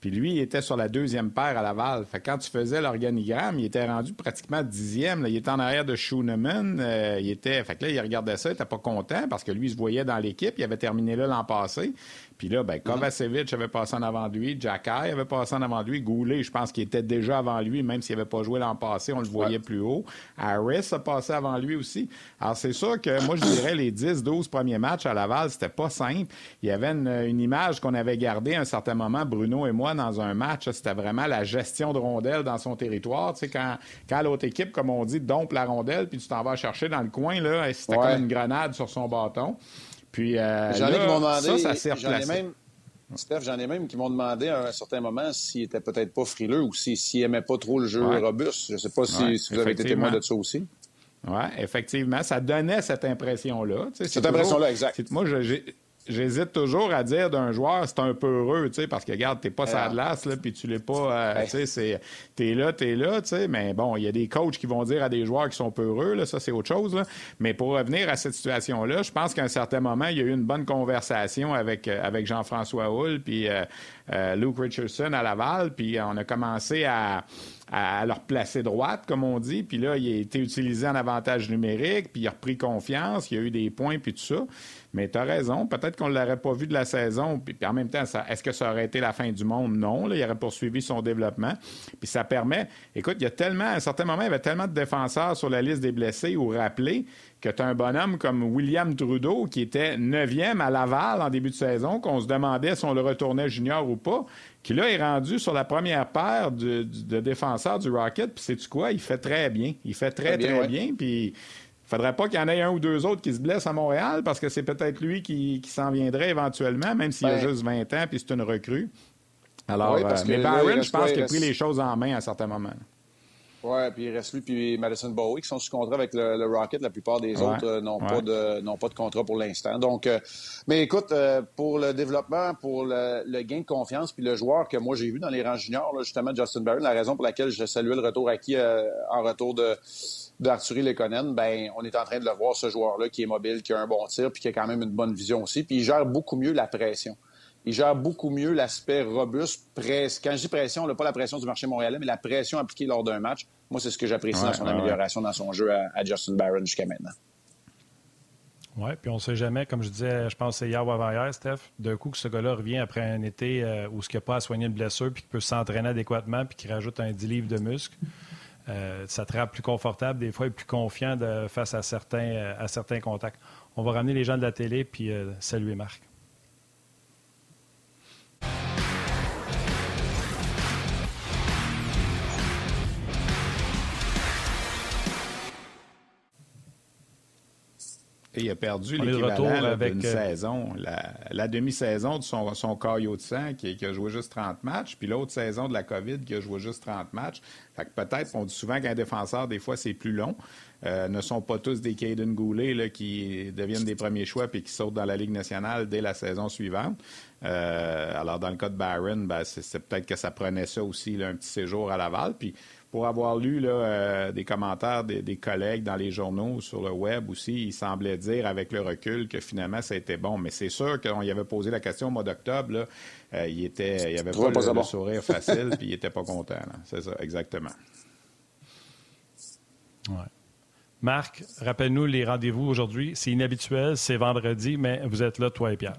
Puis lui, il était sur la deuxième paire à Laval. Fait quand tu faisais l'organigramme, il était rendu pratiquement dixième. Il était en arrière de Schooneman. Euh, il était. Fait que là, il regardait ça, il était pas content parce que lui, il se voyait dans l'équipe. Il avait terminé là l'an passé. Puis là, ben, Kovacevic avait passé en avant de lui, Jacky avait passé en avant de lui, Goulet, je pense qu'il était déjà avant lui, même s'il n'avait pas joué l'an passé, on le voyait plus haut. Harris a passé avant lui aussi. Alors, c'est sûr que moi, je dirais les 10-12 premiers matchs à Laval, c'était pas simple. Il y avait une, image qu'on avait gardée à un certain moment, Bruno et moi, dans un match. C'était vraiment la gestion de rondelle dans son territoire. Tu sais, quand, quand l'autre équipe, comme on dit, dompe la rondelle, puis tu t'en vas chercher dans le coin, là, c'était comme une grenade sur son bâton. Puis, euh, j'en ai qui m'ont demandé, ça, ça j'en ai même, Steph, j'en ai même qui m'ont demandé à un certain moment s'il était peut-être pas frileux ou s'il n'aimait pas trop le jeu robuste. Je ne sais pas si, si vous avez été témoin de ça aussi. Oui, effectivement. Ça donnait cette impression-là. Cette impression-là, exact. Moi, j'ai j'hésite toujours à dire d'un joueur, c'est un peu heureux, tu sais, parce que regarde, t'es pas sa glace, là, puis tu l'es pas, euh, tu sais, t'es là, t'es là, tu sais, mais bon, il y a des coachs qui vont dire à des joueurs qui sont peu heureux, là, ça c'est autre chose, là. Mais pour revenir à cette situation-là, je pense qu'à un certain moment, il y a eu une bonne conversation avec, euh, avec Jean-François Hull, puis euh, Luke Richardson à Laval, puis on a commencé à à, leur placer droite, comme on dit. Puis là, il a été utilisé en avantage numérique, puis il a repris confiance, il y a eu des points, puis tout ça. Mais tu as raison, peut-être qu'on ne l'aurait pas vu de la saison. Puis, en même temps, est-ce que ça aurait été la fin du monde? Non. Là, il aurait poursuivi son développement. Puis ça permet. Écoute, il y a tellement, à un certain moment, il y avait tellement de défenseurs sur la liste des blessés ou rappelés que tu as un bonhomme comme William Trudeau qui était neuvième à Laval en début de saison, qu'on se demandait si on le retournait junior ou pas, qui là est rendu sur la première paire de, défenseurs du Rocket. Puis c'est tu quoi? Il fait très bien. Il fait très, très, bien. Puis il faudrait pas qu'il y en ait un ou deux autres qui se blessent à Montréal parce que c'est peut-être lui qui, s'en viendrait éventuellement, même s'il a juste 20 ans puis c'est une recrue. Alors, euh, mais Barron, je pense qu'il a pris les choses en main à certains moments. Oui, puis il reste lui puis Madison Bowie qui sont sous contrat avec le, Rocket. La plupart des autres euh, n'ont pas de n'ont pas de contrat pour l'instant. Donc, euh, mais écoute, pour le développement, pour le, gain de confiance, puis le joueur que moi j'ai vu dans les rangs juniors, justement Justin Barron, la raison pour laquelle je saluais le retour acquis en retour de d'Arthurie Lekonen, ben on est en train de le voir, ce joueur-là, qui est mobile, qui a un bon tir, puis qui a quand même une bonne vision aussi, puis il gère beaucoup mieux la pression. il gère beaucoup mieux l'aspect robuste. Presse. Quand je dis pression, on n'a pas la pression du marché montréalais, mais la pression appliquée lors d'un match. Moi, c'est ce que j'apprécie dans son amélioration dans son jeu à, Justin Barron jusqu'à maintenant. Oui, puis on ne sait jamais, comme je disais, je pense que c'est hier ou avant-hier, Steph, d'un coup que ce gars-là revient après un été euh, où ce qu'il n'a pas à soigner une blessure, puis qu'il peut s'entraîner adéquatement, puis qu'il rajoute un 10 livres de muscles. Euh, ça te rend plus confortable, des fois, et plus confiant face à certains, euh, à certains contacts. On va ramener les gens de la télé, puis saluer Marc. Il a perdu l'équivalent d'une euh, saison, la, demi-saison de son, son caillot de sang qui, a joué juste 30 matchs, puis l'autre saison de la COVID qui a joué juste 30 matchs. Fait que peut-être, on dit souvent qu'un défenseur, des fois, c'est plus long. Euh, ne sont pas tous des Caden Goulet là, qui deviennent des premiers choix puis qui sautent dans la Ligue nationale dès la saison suivante. Euh, alors, dans le cas de Barron, ben, c'est peut-être que ça prenait ça aussi, un petit séjour à Laval. Puis, pour avoir lu là, euh, des commentaires des, collègues dans les journaux, sur le web aussi, il semblait dire avec le recul que finalement, ça a été bon. Mais c'est sûr qu'on y avait posé la question au mois d'octobre. Euh, il était, il avait pas, le, sourire facile, puis il était pas content. C'est ça, exactement. Marc, rappelle-nous les rendez-vous aujourd'hui. C'est inhabituel, c'est vendredi, mais vous êtes là, toi et Pierre.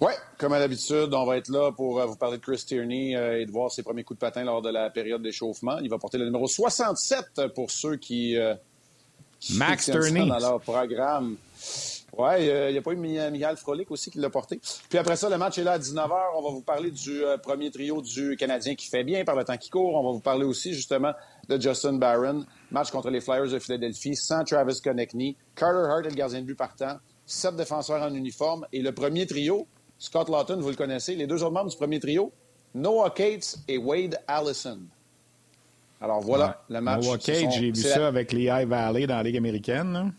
Oui, comme à l'habitude, on va être là pour euh, vous parler de Chris Tierney euh, et de voir ses premiers coups de patin lors de la période d'échauffement. Il va porter le numéro 67 pour ceux qui, euh, Max Tierney dans leur programme. Oui, il n'y a pas eu Miguel Frolic aussi qui l'a porté. Puis après ça, le match est là à 19h. On va vous parler du premier trio du Canadien qui fait bien par le temps qui court. On va vous parler aussi justement de Justin Barron. Match contre les Flyers de Philadelphie sans Travis Konechny. Carter Hart est le gardien de but partant. Sept défenseurs en uniforme. Et le premier trio, Scott Lawton, vous le connaissez. Les deux autres membres du premier trio, Noah Cates et Wade Allison. Alors voilà le match. Noah Cates, j'ai vu ça avec Lehigh Valley dans la Ligue américaine.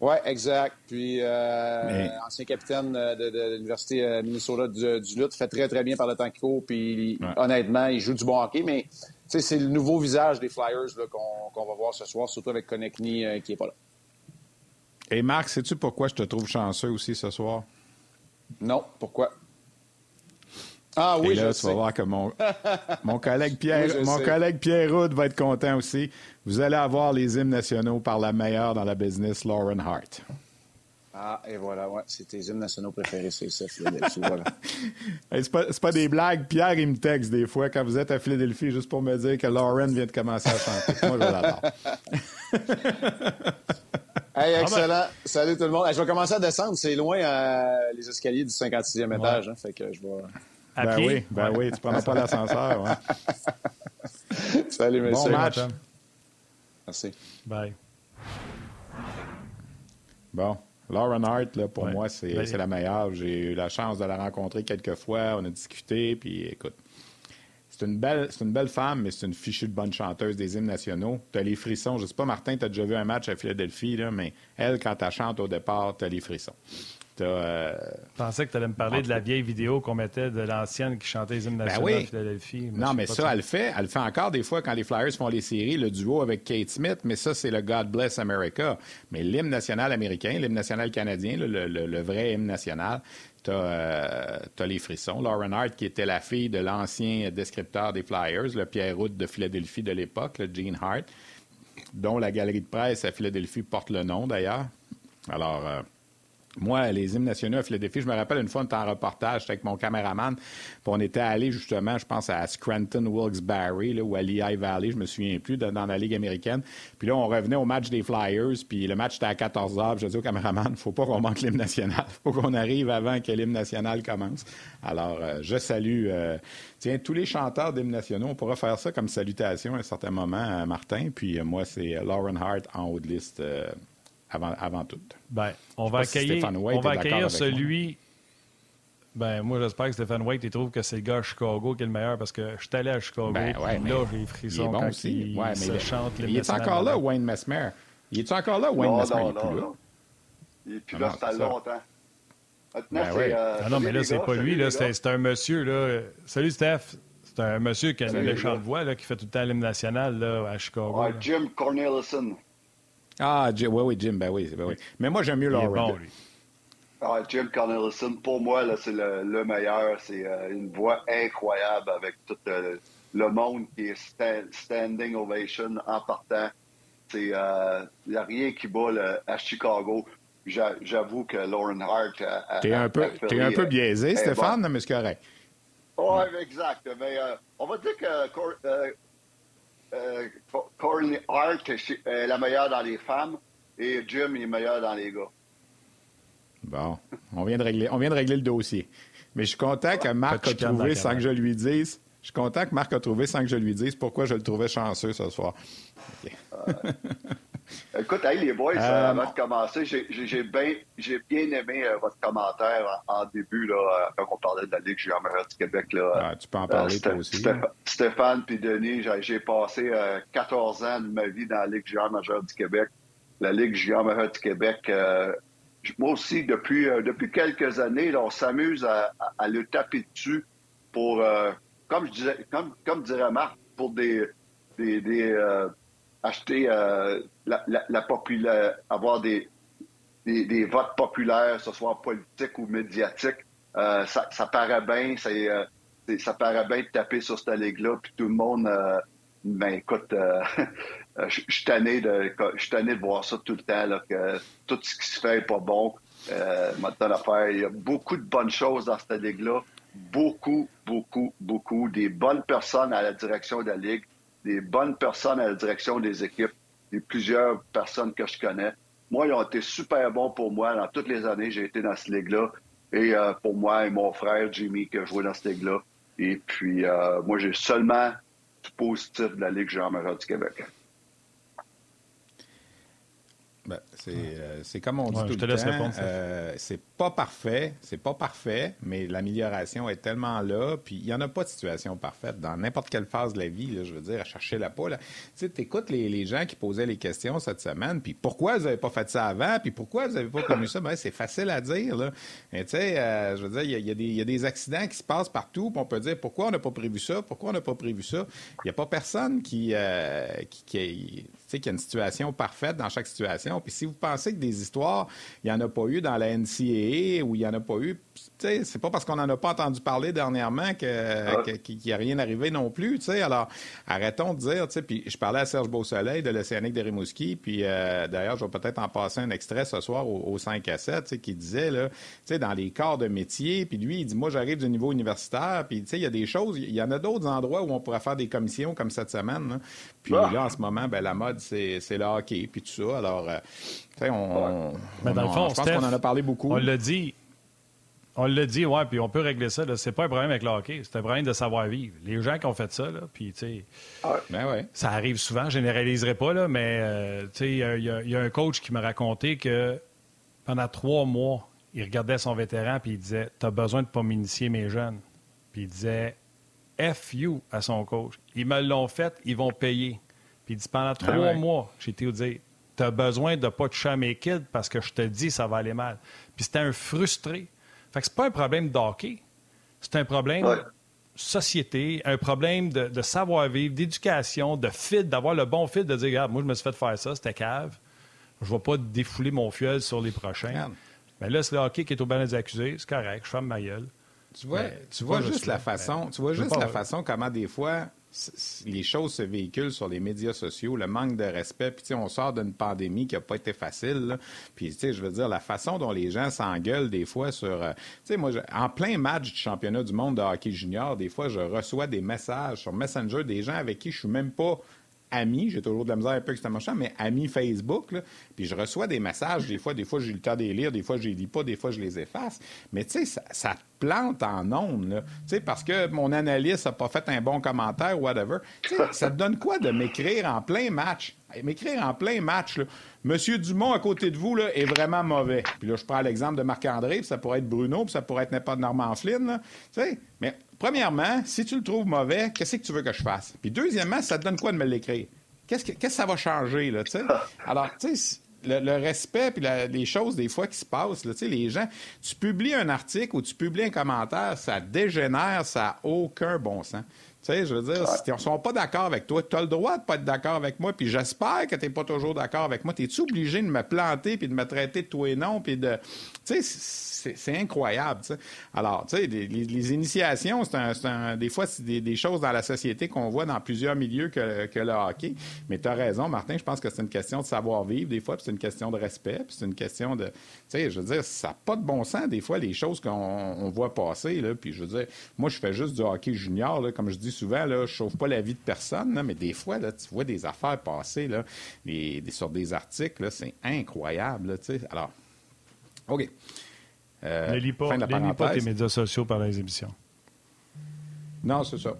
Oui, exact. Puis, euh, ancien capitaine de, l'Université euh, Minnesota du, du, Lutte, fait très, très bien par le temps qu'il faut. Puis, honnêtement, il joue du bon hockey. Mais, c'est le nouveau visage des Flyers qu'on va voir ce soir, surtout avec Konechny euh, qui n'est pas là. Et Marc, sais-tu pourquoi je te trouve chanceux aussi ce soir? Non, pourquoi? Ah oui, Et là, tu vas voir que mon, mon collègue Pierre, mon collègue Pierre va être content aussi. Vous allez avoir les hymnes nationaux par la meilleure dans la business, Lauren Hart. Ah, et voilà, ouais, c'est tes hymnes nationaux préférés, c'est ça, voilà. c'est, pas, pas, des blagues. Pierre, il me texte des fois quand vous êtes à Philadelphie juste pour me dire que Lauren vient de commencer à chanter. Moi, je l'adore. Hey, ah, excellent. Ben. Salut tout le monde. je vais commencer à descendre. C'est loin euh, les escaliers du 56e étage. Hein, fait que je vais... ben oui, ben oui. Tu prends pas l'ascenseur. Salut, messieurs. Bon match. Merci. Bye. Bon. Lauren Hart, là, pour moi, c'est la meilleure. J'ai eu la chance de la rencontrer quelques fois. On a discuté. Puis, écoute, c'est une belle, c'est une belle femme, mais c'est une fichue de bonne chanteuse des hymnes nationaux. Tu as les frissons. Je sais pas, Martin, tu as déjà vu un match à Philadelphie, là, mais elle, quand elle chante au départ, tu as les frissons. Euh... Je pensais que tu allais me parler de la vieille vidéo qu'on mettait de l'ancienne qui chantait les hymnes ben nationaux à Philadelphie. non, mais ça, elle le fait. Elle le fait encore des fois quand les Flyers font les séries, le duo avec Kate Smith, mais ça, c'est le God Bless America. Mais l'hymne national américain, l'hymne national canadien, le, vrai hymne national, tu as, euh, les frissons. Lauren Hart, qui était la fille de l'ancien descripteur des Flyers, le Pierre Route de Philadelphie de l'époque, le Gene Hart, dont la galerie de presse à Philadelphie porte le nom d'ailleurs. Alors, euh, moi, les hymnes nationaux à Philadelphie, je me rappelle une fois, on était en reportage avec mon caméraman, puis on était allé justement, je pense, à Scranton, Wilkes-Barre, ou à Lehigh Valley, je me souviens plus, dans la Ligue américaine. Puis là, on revenait au match des Flyers, puis le match était à 14 heures. Je dis au caméraman, faut pas qu'on manque l'hymne national. faut qu'on arrive avant que l'hymne national commence. Alors, euh, je salue, euh, tiens, tous les chanteurs d'hymnes nationaux. On pourra faire ça comme salutation à un certain moment, Martin. Puis euh, moi, c'est Lauren Hart en haut de liste avant, avant tout. Ben, on va accueillir, on va accueillir celui. Ben, moi, j'espère que Stéphane White, il trouve que c'est le gars à Chicago qui est le meilleur parce que je suis allé à Chicago. Ben, ouais, là, j'ai frissons bon quand aussi. il, ouais, mais chante Il est encore là, Wayne Mesmer. Il est encore là, Wayne Mesmer? Non, non, non. Il est plus là, ça longtemps. Ben euh, ah non, mais là, c'est pas lui, là. C'est un monsieur, là. Salut, Steph. C'est un monsieur qui a une méchante voix, là, qui fait tout le temps l'hymne national, là, à Chicago. Ouais, Jim Cornelison. Ah, oui, oui, Jim, ben oui, ben oui. Mais moi, j'aime mieux Lauren. Bon, Ah, Jim Connellison, pour moi, c'est le, meilleur. C'est euh, une voix incroyable avec tout euh, le monde qui est standing ovation en partant. Il n'y euh, a rien qui bat à Chicago. J'avoue que Lauren Hart. T'es un, peu, es un peu biaisé, Stéphane, mais c'est correct. Oui, exact. Mais on va dire que Courtney Hart est la meilleure dans les femmes et Jim est meilleur dans les gars. Bon, on vient de régler, on vient de régler le dossier. Mais je suis content que Marc a trouvé sans que je lui dise. Je suis content que Marc a trouvé sans que je lui dise pourquoi je le trouvais chanceux ce soir. Écoute, hey, les boys, euh, avant de commencer, j'ai bien, aimé euh, votre commentaire en, début, là, euh, quand on parlait de la Ligue junior du Québec. Là, ah, tu peux en parler toi aussi. Stéphane puis Denis, j'ai passé 14 ans de ma vie dans la Ligue junior majeure du Québec. La Ligue junior majeure du Québec, moi aussi, depuis, depuis quelques années, on s'amuse à, le taper dessus pour, comme je disais, comme, comme dirait Marc, pour des, des, acheter la, la, populaire, avoir des, des, votes populaires, ce soit politique ou médiatique. ça, ça paraît bien, ça paraît bien de taper sur cette ligue-là, puis tout le monde, ben écoute, Euh, je suis tanné de, de voir ça tout le temps, là, que tout ce qui se fait n'est pas bon. Euh, maintenant, il y a beaucoup de bonnes choses dans cette ligue-là. Beaucoup, beaucoup, beaucoup. Des bonnes personnes à la direction de la ligue, des bonnes personnes à la direction des équipes, et plusieurs personnes que je connais. Moi, ils ont été super bons pour moi dans toutes les années j'ai été dans cette ligue-là. Et euh, pour moi et mon frère Jimmy qui a joué dans cette ligue-là. Et puis, euh, moi, j'ai seulement du positif de la Ligue Jean-Marie du Québec. Ben, euh, c'est comme on dit tout le temps. Euh, c'est pas parfait, c'est pas parfait, mais l'amélioration est tellement là. Puis il y en a pas de situation parfaite dans n'importe quelle phase de la vie. Là, je veux dire, à chercher la peau. Tu sais, écoutes les, les, gens qui posaient les questions cette semaine. Puis pourquoi vous n'avez pas fait ça avant Puis pourquoi vous n'avez pas connu ça? Ben c'est facile à dire. Là. Tu sais, euh, je veux dire, il y, y, a des accidents qui se passent partout. Puis on peut dire pourquoi on n'a pas prévu ça Pourquoi on n'a pas prévu ça? Il n'y a pas personne qui, qui, qui, qui a une situation parfaite dans chaque situation. Puis si vous pensez que des histoires, il n'y en a pas eu dans la NCAA ou il n'y en a pas eu c'est pas parce qu'on n'en a pas entendu parler dernièrement qu'il n'y a rien arrivé non plus. Alors, arrêtons de dire, puis je parlais à Serge Beausoleil de l'Océanique de Rimouski, puis euh, d'ailleurs, je vais peut-être en passer un extrait ce soir au, 5 à 7, qui disait, là, dans les corps de métier, puis lui, il dit, moi, j'arrive du niveau universitaire, puis il y a des choses, il y en a d'autres endroits où on pourrait faire des commissions comme cette semaine. Puis ah. là, en ce moment, ben, la mode, c'est le hockey, puis tout ça. Alors, euh, on, Mais dans le fond, je pense qu'on en a parlé beaucoup. On l'a dit, on l'a dit, ouais, puis on peut régler ça. C'est pas un problème avec le hockey, c'est un problème de savoir-vivre. Les gens qui ont fait ça, là, puis, tu sais, ben ouais. ça arrive souvent, je généraliserai pas, là, mais, euh, tu sais, il y, a un coach qui m'a raconté que pendant trois mois, il regardait son vétéran, puis il disait T'as besoin de pas m'initier mes jeunes. Puis il disait F you à son coach. Ils me l'ont fait, ils vont payer. Puis il dit Pendant ben trois mois, j'ai été dire T'as besoin de pas toucher à mes kids parce que je te dis ça va aller mal. Puis c'était un frustré. Fait que c'est pas un problème d'hockey. C'est un problème de société, un problème de, savoir-vivre, d'éducation, de fit, d'avoir le bon fit, de dire, regarde, moi, je me suis fait faire ça, c'était cave. Je ne vais pas défouler mon fiel sur les prochains. Mais là, c'est le hockey qui est au banc des accusés. C'est correct, je ferme ma gueule. Tu vois, tu vois juste la façon, tu vois juste la façon comment des fois les choses se véhiculent sur les médias sociaux, le manque de respect. Puis, on sort d'une pandémie qui n'a pas été facile. Puis, tu sais, je veux dire, la façon dont les gens s'engueulent des fois sur... Euh, moi, en plein match du championnat du monde de hockey junior, des fois, je reçois des messages sur Messenger des gens avec qui je suis même pas ami, j'ai toujours de la misère un peu avec ce machin, mais ami Facebook, puis je reçois des messages, des fois, des fois j'ai le temps de les lire, des fois je les lis pas, des fois je les efface, mais tu sais, ça, plante en ondes, tu sais, parce que mon analyste n'a pas fait un bon commentaire whatever. ça te donne quoi de m'écrire en plein match? M'écrire en plein match, là. Monsieur Dumont à côté de vous là, est vraiment mauvais. Puis là, je prends l'exemple de Marc-André, puis ça pourrait être Bruno, puis ça pourrait être n'importe Normand Flynn. Sais, mais premièrement, si tu le trouves mauvais, qu'est-ce que tu veux que je fasse? Puis deuxièmement, ça te donne quoi de me l'écrire? Qu'est-ce que, ça va changer, là, tu sais? Alors, tu sais, le, respect puis les choses des fois qui se passent, là, les gens, tu publies un article ou tu publies un commentaire, ça dégénère, ça n'a aucun bon sens. Tu sais, je veux dire, si ils ne sont pas d'accord avec toi, tu as le droit de pas être d'accord avec moi, puis j'espère que tu n'es pas toujours d'accord avec moi. Es-tu obligé de me planter, puis de me traiter de toi et non, puis de... Tu sais, c'est incroyable. Alors, tu sais, les, initiations, c'est un, des fois, c'est des, choses dans la société qu'on voit dans plusieurs milieux que, le hockey. Mais tu as raison, Martin, je pense que c'est une question de savoir-vivre des fois, puis c'est une question de respect, puis c'est une question de... Tu sais, je veux dire, ça n'a pas de bon sens, des fois, les choses qu'on voit passer, là, puis je veux dire, moi, je fais juste du hockey junior, là, comme je dis souvent, là, je sauve pas la vie de personne, mais des fois, là, tu vois des affaires passer, là, des, sur des articles, c'est incroyable, tu sais. Alors, OK. Euh, ne lis pas, tes médias sociaux par les émissions. Non, c'est ça.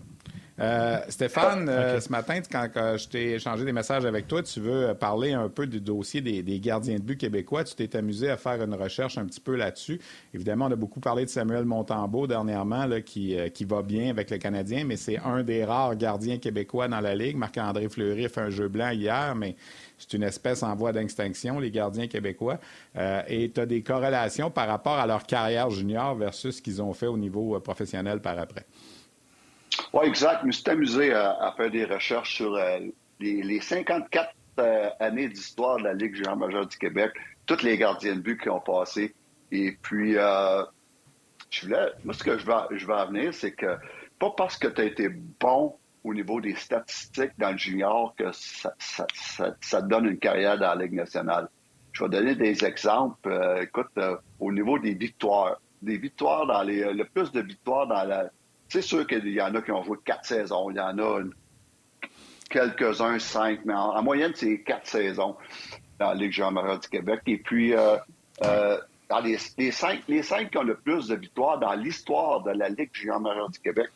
Euh, Stéphane, euh, ce matin, quand, je t'ai échangé des messages avec toi, tu veux parler un peu du dossier des, gardiens de but québécois. Tu t'es amusé à faire une recherche un petit peu là-dessus. Évidemment, on a beaucoup parlé de Samuel Montembeau dernièrement, qui, qui va bien avec le Canadien, mais c'est un des rares gardiens québécois dans la Ligue. Marc-André Fleury a fait un jeu blanc hier, mais c'est une espèce en voie d'extinction, les gardiens québécois. Euh, et tu as des corrélations par rapport à leur carrière junior versus ce qu'ils ont fait au niveau euh, professionnel par après. Oui, exact. Je me suis amusé à, faire des recherches sur euh, les, 54 années d'histoire de la Ligue junior majeure du Québec, tous les gardiens de but qui ont passé. Et puis, je voulais, moi, ce que je vais, je vais en venir, c'est que pas parce que tu as été bon au niveau des statistiques dans le junior que ça, te donne une carrière dans la Ligue nationale. Je vais donner des exemples. Euh, écoute, euh, au niveau des victoires, des victoires dans les, le plus de victoires dans la. C'est sûr qu'il y en a qui ont joué quatre saisons. Il y en a quelques-uns, cinq, mais en, moyenne, c'est quatre saisons dans la Ligue junior du Québec. Et puis, euh, dans les, cinq, les cinq qui ont le plus de victoires dans l'histoire de la Ligue junior du Québec,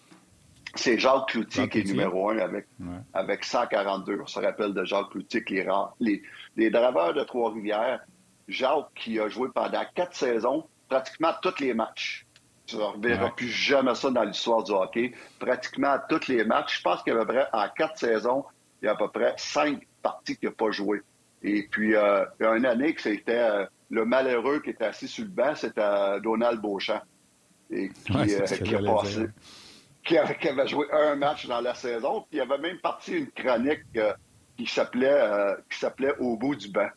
c'est Jacques Cloutier qui est numéro un avec, avec 142. On se rappelle de Jacques Cloutier, les, les, les draveurs de Trois-Rivières. Jacques qui a joué pendant quatre saisons, pratiquement tous les matchs. Tu ne reverras plus jamais ça dans l'histoire du hockey. Pratiquement tous les matchs. Je pense qu'il y a à peu près, en quatre saisons, il y a à peu près cinq parties qu'il n'a pas joué. Et puis, euh, il y a une année que c'était euh, le malheureux qui était assis sur le banc, c'était Donald Beauchamp. Et qui, euh, qui a passé qui avait, joué un match dans la saison. Puis il avait même parti une chronique euh, qui s'appelait euh, qui s'appelait Au bout du banc.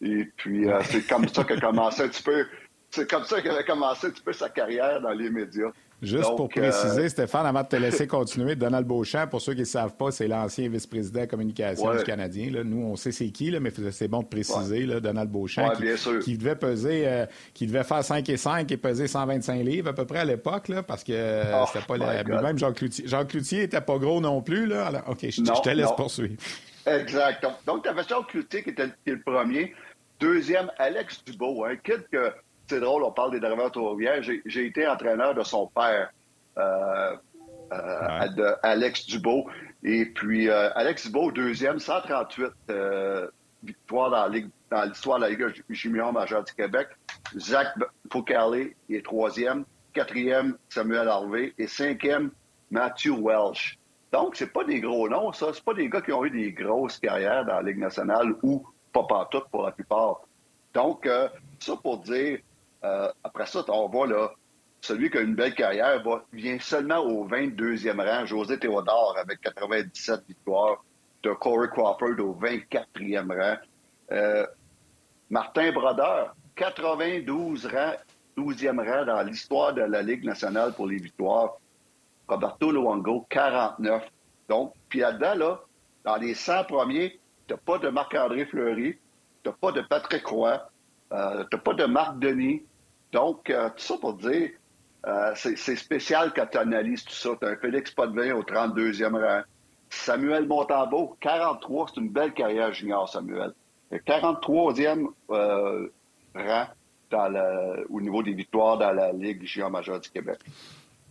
Et puis euh, c'est comme ça qu'a commencé un petit peu. C'est comme ça qu'elle a commencé un petit peu sa carrière dans les médias. Juste pour préciser, Stéphane, avant de te laisser continuer, Donald Beauchamp, pour ceux qui ne savent pas, c'est l'ancien vice-président de communication du Canadien. Là. Nous, on sait c'est qui, là, mais c'est bon de préciser, là, Donald Beauchamp, qui, devait peser, euh, qui devait faire 5 et 5 et peser 125 livres à peu près à l'époque, parce que euh, oh c'était pas la... Même Jean Cloutier. Jean Cloutier était pas gros non plus. Là. OK, je, te laisse poursuivre. Exact. Donc, tu avais Jean Cloutier qui était le premier. Deuxième, Alex Dubois, un kid que c'est drôle, on parle des drivers automobiles. J'ai été entraîneur de son père, euh, euh, de Alex Dubo. Et puis, euh, Alex Dubo, deuxième, 138 victoires dans l'histoire de la Ligue junior majeure du Québec. Zach Foucalé est troisième. Quatrième, Samuel Harvey. Et cinquième, Matthew Welsh. Donc, c'est pas des gros noms, ça. C'est pas des gars qui ont eu des grosses carrières dans la Ligue nationale ou pas partout pour la plupart. Donc, ça pour dire, euh, après ça, on voit là, celui qui a une belle carrière vient seulement au 22e rang, José Théodore avec 97 victoires, de Corey Crawford au 24e rang. Euh, Martin Brodeur, 92 rangs, 12e rang dans l'histoire de la Ligue nationale pour les victoires. Roberto Luongo, 49. Donc, puis là-dedans, là, dans les 100 premiers, tu n'as pas de Marc-André Fleury, tu n'as pas de Patrick Roy, euh, tu n'as pas de Marc Denis, donc, euh, tout ça pour dire, euh, c'est spécial quand tu analyses tout ça. Tu as un Félix Potvin au 32e rang. Samuel Montambeau, 43, c'est une belle carrière junior, Samuel. 43e euh, rang au niveau des victoires dans la Ligue junior majeure du Québec.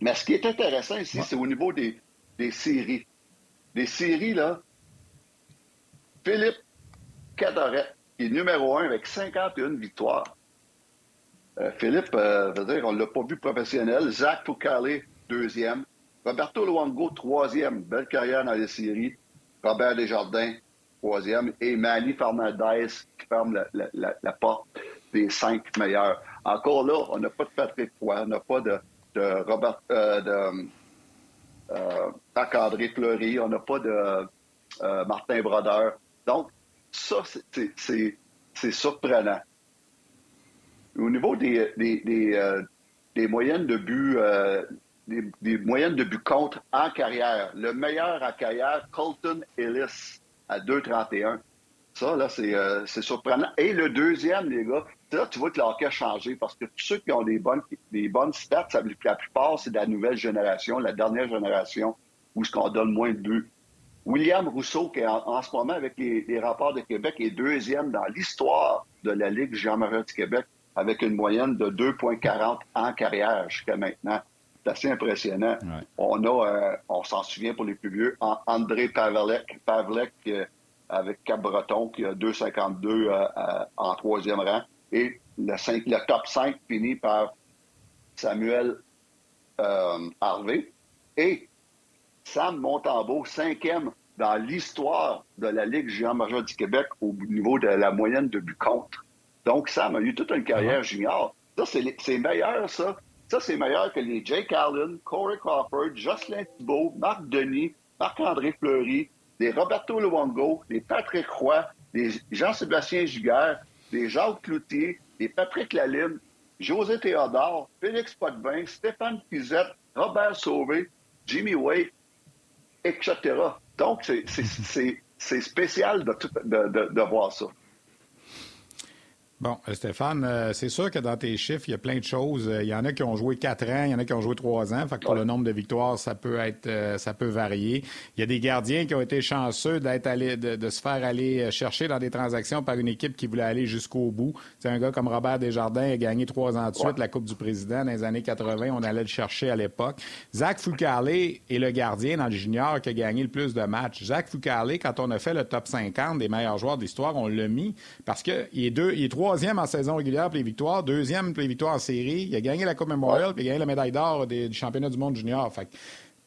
Mais ce qui est intéressant ici, c'est au niveau des, séries. Les séries, là, Philippe Cadoret, qui est numéro un avec 51 victoires. Euh, Philippe, euh, on ne l'a pas vu professionnel. Zach Foucalé, deuxième. Roberto Luongo, troisième. Belle carrière dans les séries. Robert Desjardins, troisième. Et Manny Fernandez qui ferme la, porte des cinq meilleurs. Encore là, on n'a pas de Patrick Roy, on n'a pas de, Robert, euh, de Marc-André Fleury, on n'a pas de Martin Brodeur. Donc, ça, c'est surprenant. Au niveau des, des, moyennes de but, des, moyennes de but contre en carrière, le meilleur en carrière, Colton Ellis, à 2,31. Ça, là, c'est surprenant. Et le deuxième, les gars, là, tu vois que le hockey a changé parce que tous ceux qui ont des bonnes, des bonnes stats, la plupart, c'est de la nouvelle génération, la dernière génération, où ce qu'on donne moins de buts. William Rousseau, qui est en, ce moment avec les, rapports de Québec, est deuxième dans l'histoire de la Ligue Jean-Marie du Québec avec une moyenne de 2,40 en carrière jusqu'à maintenant. C'est assez impressionnant. On a, euh, on s'en souvient pour les plus vieux, André Pavlek, Pavlek euh, avec Cap-Breton qui a 2,52 euh, en troisième rang. Et le, le, top 5 finit par Samuel Harvey. Et Sam Montembeau, cinquième dans l'histoire de la Ligue géant majeure du Québec au niveau de la moyenne de but contre. Donc, Sam a eu toute une carrière ah junior. Ça, c'est meilleur, ça. Ça, c'est meilleur que les Jake Allen, Corey Crawford, Jocelyn Thibault, Marc Denis, Marc-André Fleury, les Roberto Luongo, les Patrick Roy, les Jean-Sébastien Giguère, les Jacques Cloutier, les Patrick Lalime, José Théodore, Félix Potvin, Stéphane Pizette, Robert Sauvé, Jimmy Wade, etc. Donc, c'est spécial de, de, de, voir ça. Bon, euh, Stéphane, euh, c'est sûr que dans tes chiffres, il y a plein de choses. Euh, il y en a qui ont joué quatre ans, il y en a qui ont joué trois ans. Fait que pour le nombre de victoires, ça peut être, ça peut varier. Il y a des gardiens qui ont été chanceux d'être allés, de, se faire aller chercher dans des transactions par une équipe qui voulait aller jusqu'au bout. C'est un gars comme Robert Desjardins a gagné trois ans de suite la Coupe du Président dans les années 80. On allait le chercher à l'époque. Zach Foucault est le gardien dans le junior qui a gagné le plus de matchs. Zach Foucault, quand on a fait le top 50 des meilleurs joueurs de l'histoire, on l'a mis parce qu'il est deux, il est trois troisième en saison régulière pour les victoires, deuxième pour les victoires en série. Il a gagné la Coupe Memorial, puis il a gagné la médaille d'or du championnat du monde junior. Fait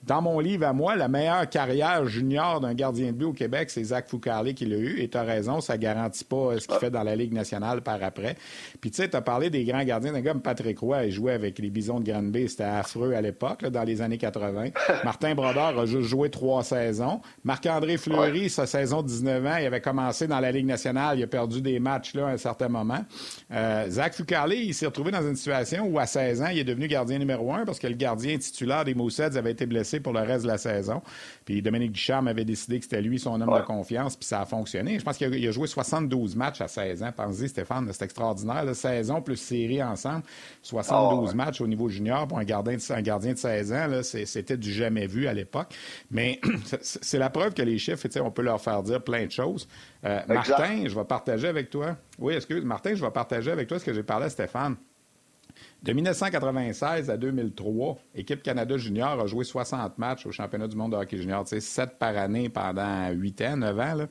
dans mon livre à moi, la meilleure carrière junior d'un gardien de but au Québec, c'est Zach Foucault qui l'a eu. Et tu as raison, ça garantit pas euh, ce qu'il fait dans la Ligue nationale par après. Puis tu sais, tu as parlé des grands gardiens. Un gars comme Patrick Roy, il jouait avec les Bisons de Granby. C'était affreux à l'époque, dans les années 80. Martin Brodeur a juste joué trois saisons. Marc-André Fleury, sa saison de 19 ans, il avait commencé dans la Ligue nationale. Il a perdu des matchs là à un certain moment. Euh, Zach Foucault, il s'est retrouvé dans une situation où à 16 ans, il est devenu gardien numéro un parce que le gardien titulaire des Moussets avait été blessé pour le reste de la saison. Puis Dominique Ducharme avait décidé que c'était lui son homme de confiance, puis ça a fonctionné. Je pense qu'il a, joué 72 matchs à 16 ans. Pensez, Stéphane, c'est extraordinaire. La saison plus série ensemble, 72 ah, matchs au niveau junior pour un gardien de, un gardien de 16 ans, c'était du jamais vu à l'époque. Mais c'est la preuve que les chiffres, on peut leur faire dire plein de choses. Euh, Martin, je vais partager avec toi. Oui, excuse, Martin, je vais partager avec toi ce que j'ai parlé à Stéphane. De 1996 à 2003, Équipe Canada Junior a joué 60 matchs au championnat du monde de hockey junior, 7 par année pendant 8 ans, 9 ans. Là.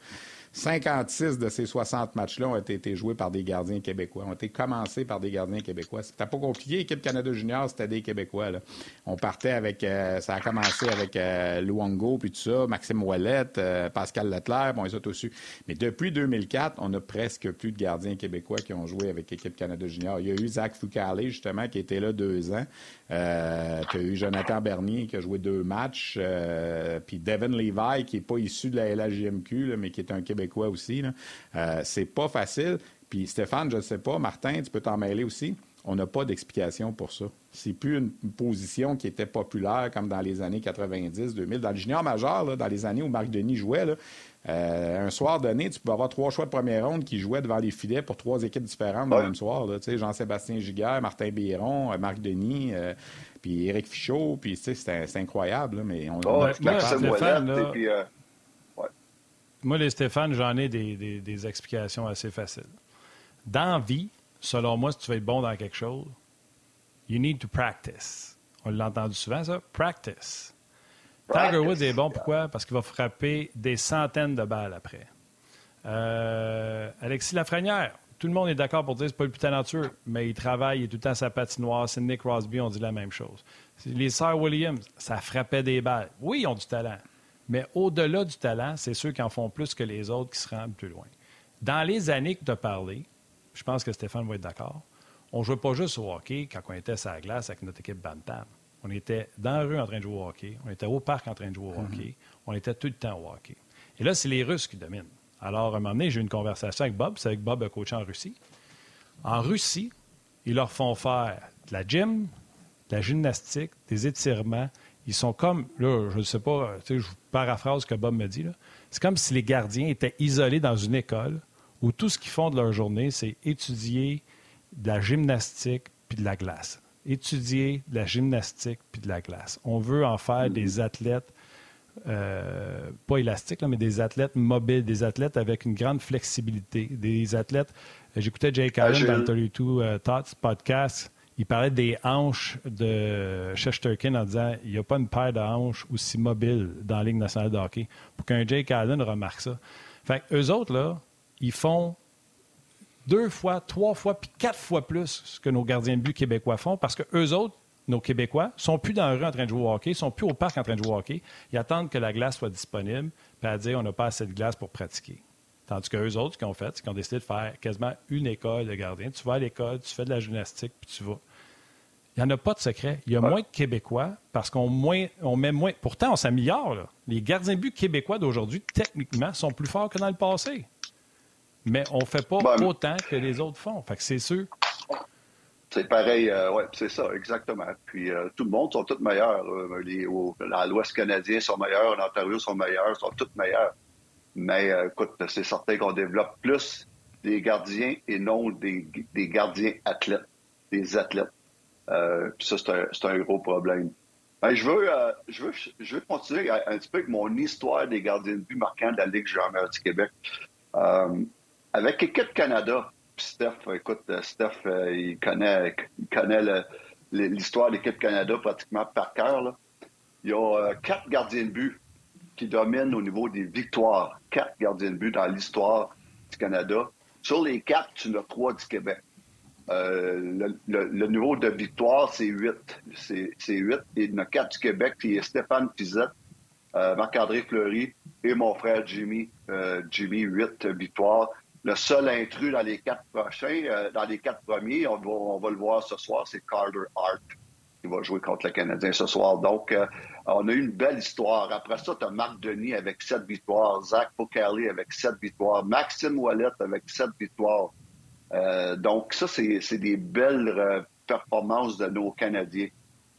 56 de ces 60 matchs-là ont été, joués par des gardiens québécois, ont été commencés par des gardiens québécois. C'était pas compliqué. Équipe Canada Junior, c'était des Québécois. Là. On partait avec, euh, ça a commencé avec euh, puis tout ça, Maxime Ouellette, euh, Pascal Leclerc, bon, ils ont su. Mais depuis 2004, on a presque plus de gardiens québécois qui ont joué avec Équipe Canada Junior. Il y a eu Zach Foucault, justement, qui était là deux ans. Euh, tu as eu Jonathan Bernier qui a joué deux matchs, euh, puis Devin Levi qui n'est pas issu de la LHJMQ, mais qui est un Québécois aussi. Euh, c'est pas facile. Puis Stéphane, je ne sais pas, Martin, tu peux t'en mêler aussi. On n'a pas d'explication pour ça. C'est plus une, position qui était populaire comme dans les années 90, 2000. Dans le junior majeur, dans les années où Marc Denis jouait, euh, un soir donné, tu peux avoir trois choix de première ronde qui jouaient devant les filets pour trois équipes différentes le même soir. Jean-Sébastien Giguère, Martin Biron, euh, Marc Denis, euh, puis Éric Fichaud. Puis c'est incroyable. mais on, oh, moi, les Stéphane, j'en ai des, explications assez faciles. Dans vie, selon moi, si tu veux être bon dans quelque chose, you need to practice. On l'a entendu souvent, ça? Practice. Tiger Woods est bon, pourquoi? Parce qu'il va frapper des centaines de balles après. Euh, Alexis Lafrenière, tout le monde est d'accord pour dire que ce pas le plus talentueux, mais il travaille, il est tout le temps sa patinoire. C'est Nick Crosby, on dit la même chose. Les Sir Williams, ça frappait des balles. Oui, ils ont du talent, mais au-delà du talent, c'est ceux qui en font plus que les autres qui se rendent plus loin. Dans les années que tu as parlé, je pense que Stéphane va être d'accord, on ne jouait pas juste au hockey quand on était sur la glace avec notre équipe Bantam On était dans la rue en train de jouer au hockey. On était au parc en train de jouer au hockey. Mm-hmm. On était tout le temps au hockey. Et là, c'est les Russes qui dominent. Alors, à un moment donné, j'ai eu une conversation avec Bob. C'est avec Bob, coach en Russie. En Russie, ils leur font faire de la gym, de la gymnastique, des étirements. Ils sont comme, là, je ne sais pas, je vous paraphrase ce que Bob me dit. C'est comme si les gardiens étaient isolés dans une école où tout ce qu'ils font de leur journée, c'est étudier de la gymnastique puis de la glace. Étudier de la gymnastique puis de la glace. On veut en faire des athlètes, euh, pas élastiques, mais des athlètes mobiles, des athlètes avec une grande flexibilité, des athlètes. J'écoutais Jake Allen dans le 32 euh, Thoughts podcast. Il parlait des hanches de Shesterkin en disant il n'y a pas une paire de hanches aussi mobile dans la Ligue nationale de hockey pour qu'un Jake Allen remarque ça. Fait eux autres, là, ils font deux fois, trois fois, puis quatre fois plus que nos gardiens de but québécois font parce que eux autres, nos Québécois, sont plus dans la rue en train de jouer au hockey, sont plus au parc en train de jouer hockey. Ils attendent que la glace soit disponible, puis à dire on n'a pas assez de glace pour pratiquer. Tandis qu'eux autres, ce qu'ils ont fait, c'est qu'ils ont décidé de faire quasiment une école de gardiens. Tu vas à l'école, tu fais de la gymnastique, puis tu vas. Il n'y en a pas de secret. Il y a moins de Québécois parce qu'on on met moins. Pourtant, on s'améliore. Les gardiens de but québécois d'aujourd'hui, techniquement, sont plus forts que dans le passé mais on ne fait pas autant que les autres font. Fait que c'est sûr. C'est pareil, euh, oui, c'est ça, exactement. Puis euh, tout le monde sont tous meilleurs. à l'Ouest canadien sont meilleurs, en Ontario sont meilleurs, sont tous meilleurs. Mais euh, écoute, c'est certain qu'on développe plus des gardiens et non des, gardiens athlètes, des athlètes. puis ça, c'est un, gros problème. Ben, je, veux, je, veux, je veux continuer un petit peu avec mon histoire des gardiens de but marquants de la Ligue junior du Québec. Avec Équipe Canada, Steph, écoute, euh, Steph, euh, il connaît, il connaît l'histoire d'Équipe Canada pratiquement par cœur. Il y a euh, quatre gardiens de but qui dominent au niveau des victoires. Quatre gardiens de but dans l'histoire du Canada. Sur les quatre, tu en as trois du Québec. le, niveau de victoire, c'est huit. C'est huit. Et il y en a quatre du Québec, puis Stéphane Pizette, Marc-André Fleury et mon frère Jimmy. Jimmy, huit victoires le seul intrus dans les quatre prochains, euh, dans les quatre premiers, on va, le voir ce soir, c'est Carter Hart qui va jouer contre le Canadien ce soir. Donc, euh, on a eu une belle histoire. Après ça, tu as Marc Denis avec sept victoires, Zach Pocali avec sept victoires, Maxime Wallet avec sept victoires. Euh, donc, ça, c'est des belles performances de nos Canadiens.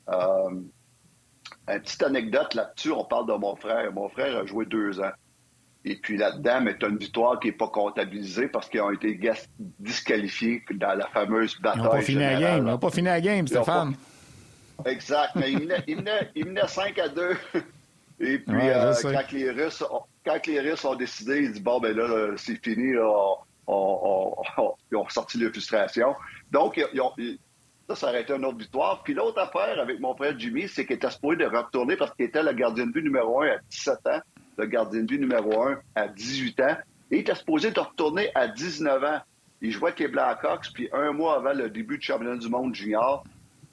une petite anecdote là-dessus, on parle de mon frère. Mon frère a joué deux ans. Et puis là-dedans, mais as une victoire qui n'est pas comptabilisée parce qu'ils ont été disqualifiés dans la fameuse bataille. Ils n'ont pas fini la game. Ils n'ont pas fini la game, Stéphane. Exact. Mais ils menaient, 5 à 2. Et puis, euh, quand, les Russes ont, quand les Russes ont décidé, ils disent bon, ben là, c'est fini, ils ont sorti leur frustration. Donc, ça, ça aurait été une autre victoire. Puis l'autre affaire avec mon frère Jimmy, c'est qu'il était supposé de retourner parce qu'il était le gardien de but numéro un à 17 ans le gardien de but numéro un à 18 ans. Et il était supposé de retourner à 19 ans. Il jouait avec les Blackhawks, puis un mois avant le début du championnat du monde junior,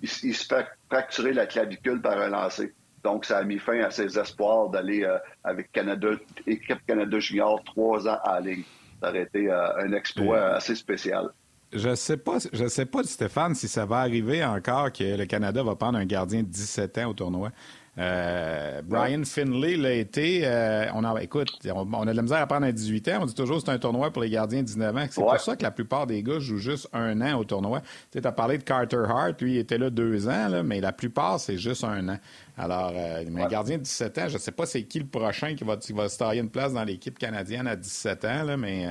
il, se fait fracturer la clavicule par un lancer. Donc, ça a mis fin à ses espoirs d'aller euh, avec Canada, équipe Canada junior trois ans à la Ligue. Ça aurait été euh, un exploit assez spécial. Je sais pas, je sais pas, Stéphane, si ça va arriver encore que le Canada va prendre un gardien de 17 ans au tournoi. Euh, Brian Finlay l'a été. Euh, on a, écoute, on, a de la misère à prendre à 18 ans. On dit toujours que c'est un tournoi pour les gardiens de 19 ans. C'est pour ça que la plupart des gars jouent juste un an au tournoi. Tu as parlé de Carter Hart. Lui, il était là deux ans, là, mais la plupart, c'est juste un an. Alors, euh, un gardien de 17 ans, je ne sais pas c'est qui le prochain qui va, qui va se tailler une place dans l'équipe canadienne à 17 ans, là, mais.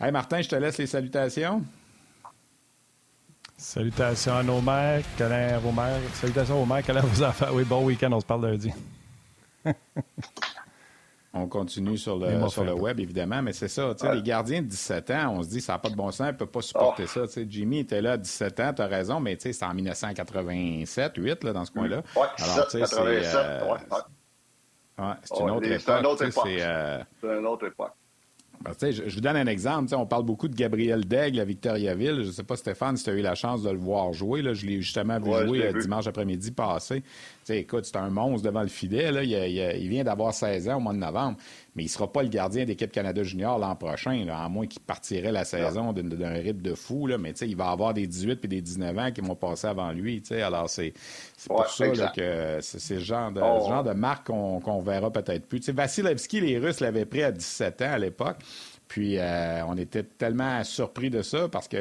hey, Martin, je te laisse les salutations. Salutations à nos mères, câlins à vos mères. Salutations aux mères, câlins à vos enfants. Oui, bon week-end, on se parle lundi. on continue sur le, sur le web, évidemment, mais c'est ça. Les gardiens de 17 ans, on se dit, ça n'a pas de bon sens, ils ne peuvent pas supporter oh. ça. Jimmy était là à 17 ans, tu as raison, mais c'est en 1987, 8, là, dans ce coin-là. Oui, c'est euh, ouais, c'est une autre époque. C'est une autre époque. Ben, je, vous donne un exemple. On parle beaucoup de Gabriel Daigle à Victoriaville. Je ne sais pas, Stéphane, si tu as eu la chance de le voir jouer. Là. Je l'ai justement vu jouer euh, dimanche après-midi passé. écoute, c'est un monstre devant le filet. Là. Il, vient d'avoir 16 ans au mois de novembre, mais il ne sera pas le gardien d'équipe Canada Junior l'an prochain, là, à moins qu'il partirait la saison d'un rythme de fou. Là. Mais il va avoir des 18 et des 19 ans qui vont passer avant lui. Alors, c'est pour ça que c'est ce genre de, oh. genre de marque qu'on verra peut-être plus. Vasilevski, les Russes l'avaient pris à 17 ans à l'époque. Puis euh, on était tellement surpris de ça parce que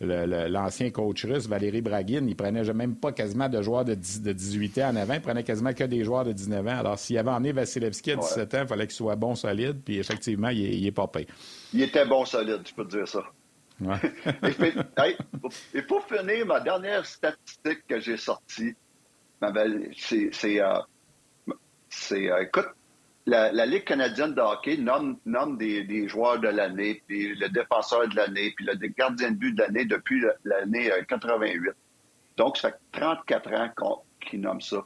l'ancien coach russe, Valérie Bragin, il prenait même pas quasiment de joueurs de, 18 ans en avant, il prenait quasiment que des joueurs de 19 ans. Alors s'il avait emmené Vasilevski à 17 ans, il fallait qu'il soit bon, solide, puis effectivement, il est, pas payé. Il était bon, solide, je peux te dire ça. et, pour finir, ma dernière statistique que j'ai sortie, c'est, euh, euh, écoute, la, Ligue canadienne de hockey nomme, des, joueurs de l'année, puis le défenseur de l'année, puis le gardien de but de l'année depuis l'année 88. Euh, Donc, ça fait 34 ans qu'ils nomment ça.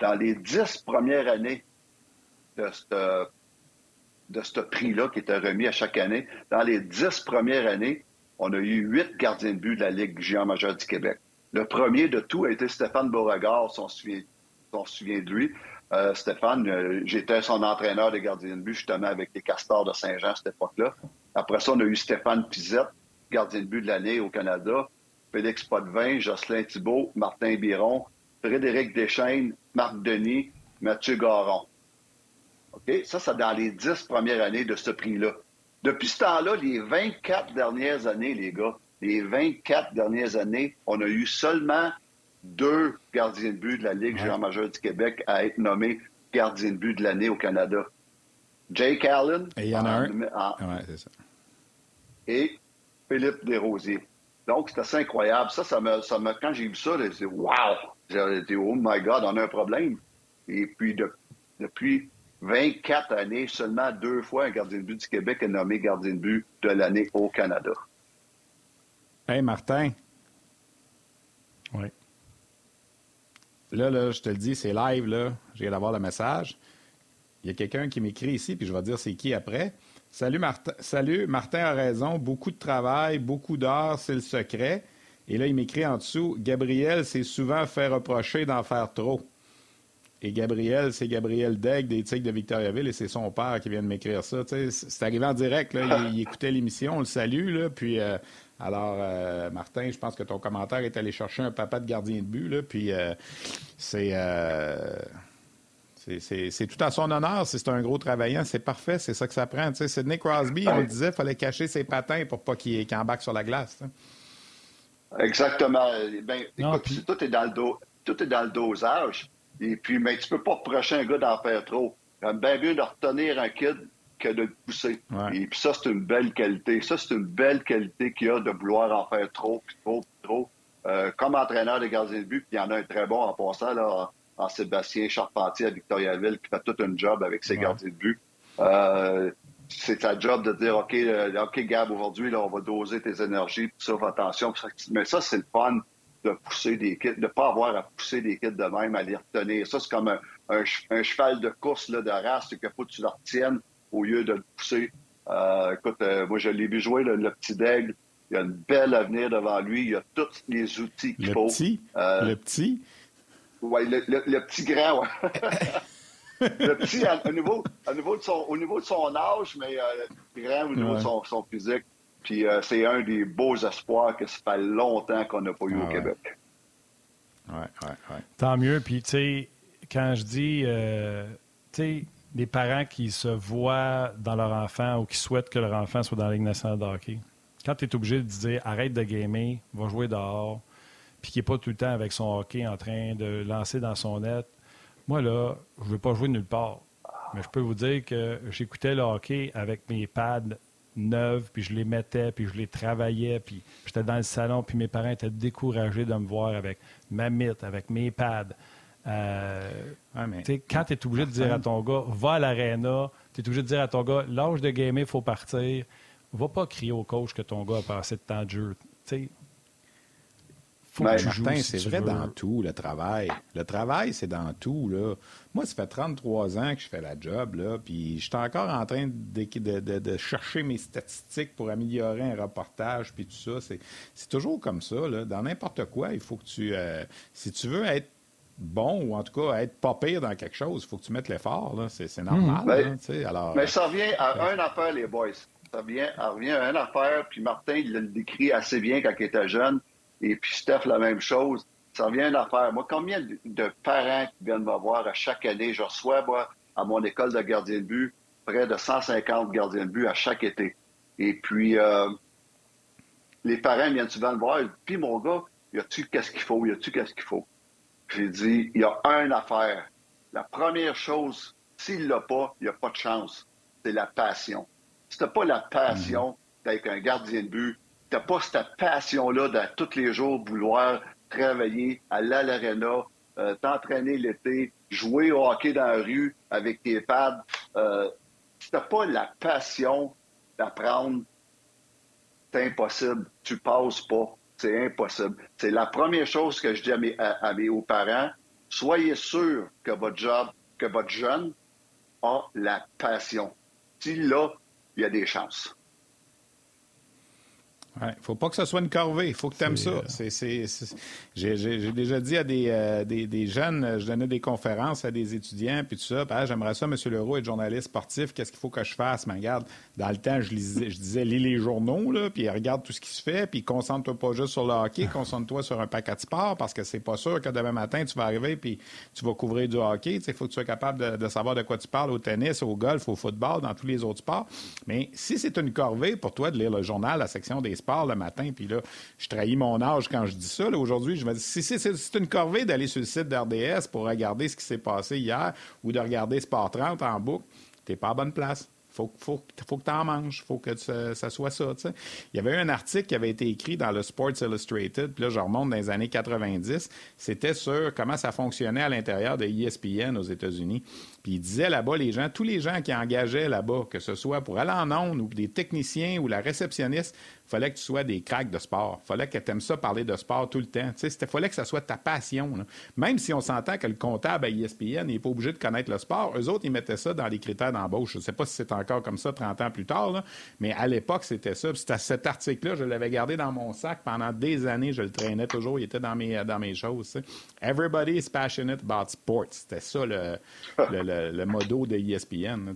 Dans les dix premières années de ce de prix-là qui était remis à chaque année, dans les dix premières années, on a eu huit gardiens de but de la Ligue géant majeure du Québec. Le premier de tout a été Stéphane Beauregard, si on se souvient de lui. Euh, Stéphane, euh, j'étais son entraîneur de gardien de but justement avec les Castors de Saint-Jean à cette époque-là. Après ça, on a eu Stéphane Pizette, gardien de but de l'année au Canada, Félix Potvin, Jocelyn Thibault, Martin Biron, Frédéric Deschaines, Marc Denis, Mathieu Garon. OK? Ça, c'est dans les dix premières années de ce prix-là. Depuis ce temps-là, les 24 dernières années, les gars, les 24 dernières années, on a eu seulement deux gardiens de but de la Ligue ouais. majeure du Québec à être nommés gardien de but de l'année au Canada. Jake Allen. Et il y en a un. c'est ça. Et Philippe Desrosiers. Donc, c'est assez incroyable. Ça, ça me, ça me, quand j'ai vu ça, j'ai dit, wow! J'ai dit, oh my God, on a un problème. Et puis, depuis 24 années, seulement deux fois un gardien de but du Québec est nommé gardien de but de l'année au Canada. Hey, Martin. Oui. Là, là, je te le dis, c'est live, là. Viens d'avoir le message. Il y a quelqu'un qui m'écrit ici, puis je vais dire c'est qui après. Salut Martin. Salut, Martin a raison. Beaucoup de travail, beaucoup d'heures, c'est le secret. Et là, il m'écrit en dessous Gabriel s'est souvent fait reprocher d'en faire trop. Et Gabriel, c'est Gabriel Degg des Tigres de Victoriaville et c'est son père qui vient de m'écrire ça. C'est arrivé en direct. Là, il, écoutait l'émission, on le salue. Là, puis euh, alors, euh, Martin, je pense que ton commentaire est allé chercher un papa de gardien de but, là, puis euh, euh, c'est, c'est, tout à son honneur. C'est un gros travaillant. C'est parfait. C'est ça que ça prend. Tu Sidney Crosby, on le disait, il fallait cacher ses patins pour pas qu'il, embarque sur la glace. Exactement. Ben, écoute, tout, est dans le tout est dans le dosage. Et puis, mais tu peux pas reprocher un gars d'en faire trop. Bien mieux de retenir un kid que de le pousser. Et puis ça, c'est une belle qualité. Ça, c'est une belle qualité qu'il y a de vouloir en faire trop, trop, trop. Euh, comme entraîneur de gardien de but, puis il y en a un très bon en passant, là, en, Sébastien Charpentier à Victoriaville, qui fait tout un job avec ses gardiens de but. Euh, c'est ta job de dire, OK, euh, OK, Gab, aujourd'hui, là, on va doser tes énergies, puis ça, attention. Mais ça, c'est le fun de pousser des kits, de pas avoir à pousser des kits de même, à les retenir. Ça, c'est comme un, cheval de course là, de race, qu'il faut que tu le retiennes au lieu de le pousser. Euh, écoute, euh, moi, je l'ai vu jouer, le, petit Daigle. Il a un bel avenir devant lui. Il a tous les outils qu'il faut. Petit? Euh, le petit? Oui, le, petit grand, ouais. le petit, au niveau, niveau de son, au niveau de son âge, mais le grand au niveau de son, physique. Puis c'est un des beaux espoirs que ça fait longtemps qu'on n'a pas eu au ah Québec. Oui, oui, oui. Tant mieux. Puis, tu sais, quand je dis, tu sais, des parents qui se voient dans leur enfant ou qui souhaitent que leur enfant soit dans la Ligue nationale de hockey. Quand tu es obligé de dire arrête de gamer, va jouer dehors, puis qui n'est pas tout le temps avec son hockey en train de lancer dans son net, moi, là, je ne veux pas jouer nulle part. Mais je peux vous dire que j'écoutais le hockey avec mes pads neufs, puis je les mettais, puis je les travaillais, puis j'étais dans le salon, puis mes parents étaient découragés de me voir avec ma mythe, avec mes pads. Euh, quand tu es obligé de dire à ton gars, va à l'aréna, tu es obligé de dire à ton gars, l'âge de gamer, il faut partir, va pas crier au coach que ton gars a passé de temps de jeu. Faut que tu Martin, c'est vrai dans tout, le travail. Le travail, c'est dans tout. Là. Moi, ça fait 33 ans que je fais la job, là, puis je suis encore en train de, chercher mes statistiques pour améliorer un reportage, puis tout ça. C'est toujours comme ça. Là. Dans n'importe quoi, il faut que tu... Euh, si tu veux être bon ou en tout cas être pas pire dans quelque chose, il faut que tu mettes l'effort. C'est normal. Ben, hein, alors, mais ça revient à une affaire, les boys. Ça revient, revient à une affaire, puis Martin, il le décrit assez bien quand il était jeune, et puis Steph, la même chose. Ça revient à une affaire. Moi, combien de parents qui viennent me voir à chaque année, je reçois, moi, à mon école de gardien de but, près de 150 gardiens de but à chaque été. Et puis, euh, les parents viennent souvent me voir, puis mon gars, y a-tu qu'est-ce qu'il faut, y a-tu qu'est-ce qu'il faut? J'ai dit, il y a une affaire. La première chose, s'il l'a pas, il n'y a pas de chance. C'est la passion. Si t'as pas la passion d'être un gardien de but, t'as pas cette passion-là de tous les jours vouloir travailler, aller à l'aréna, euh, t'entraîner l'été, jouer au hockey dans la rue avec tes pads. Euh, si t'as pas la passion d'apprendre, c'est impossible. Tu passes pas. C'est impossible. C'est la première chose que je dis à mes, parents. Soyez sûr que votre job, que votre jeune a la passion. S'il l'a, il y a des chances. Il ne faut pas que ce soit une corvée. Il faut que tu aimes ça. Euh, j'ai déjà dit à euh, des, des, jeunes, je donnais des conférences à des étudiants, puis tout ça. Ah, j'aimerais ça, M. Leroux, être journaliste sportif. Qu'est-ce qu'il faut que je fasse? Mais regarde, dans le temps, je, lisais, je disais, lis les journaux, là, puis regarde tout ce qui se fait, puis concentre-toi pas juste sur le hockey, concentre-toi sur un paquet de sport, parce que c'est pas sûr que demain matin, tu vas arriver, puis tu vas couvrir du hockey. Il faut que tu sois capable de, savoir de quoi tu parles au tennis, au golf, au football, dans tous les autres sports. Mais si c'est une corvée pour toi de lire le journal, la section des sports le matin, puis là, je trahis mon âge quand je dis ça. Aujourd'hui, je me dis, si c'est une corvée d'aller sur le site d'RDS pour regarder ce qui s'est passé hier ou de regarder Sport 30 en boucle, t'es pas à bonne place. Faut, faut, que tu en manges. faut que ça, soit ça. Il y avait un article qui avait été écrit dans le Sports Illustrated, puis là, je remonte dans les années 90. C'était sur comment ça fonctionnait à l'intérieur de ESPN aux États-Unis. Puis il disait là-bas, les gens, tous les gens qui engageaient là-bas, que ce soit pour aller en ondes ou des techniciens ou la réceptionniste, fallait que tu sois des cracks de sport. fallait que tu aimes ça parler de sport tout le temps. Il fallait que ça soit ta passion. Même si on s'entend que le comptable à ESPN n'est pas obligé de connaître le sport, eux autres, ils mettaient ça dans les critères d'embauche. Je ne sais pas si c'est encore comme ça 30 ans plus tard, mais à l'époque, c'était ça. C'était cet article-là, je l'avais gardé dans mon sac pendant des années. Je le traînais toujours. Il était dans mes, dans mes choses. Everybody is passionate about sports. C'était ça le, le, le, modo de ESPN.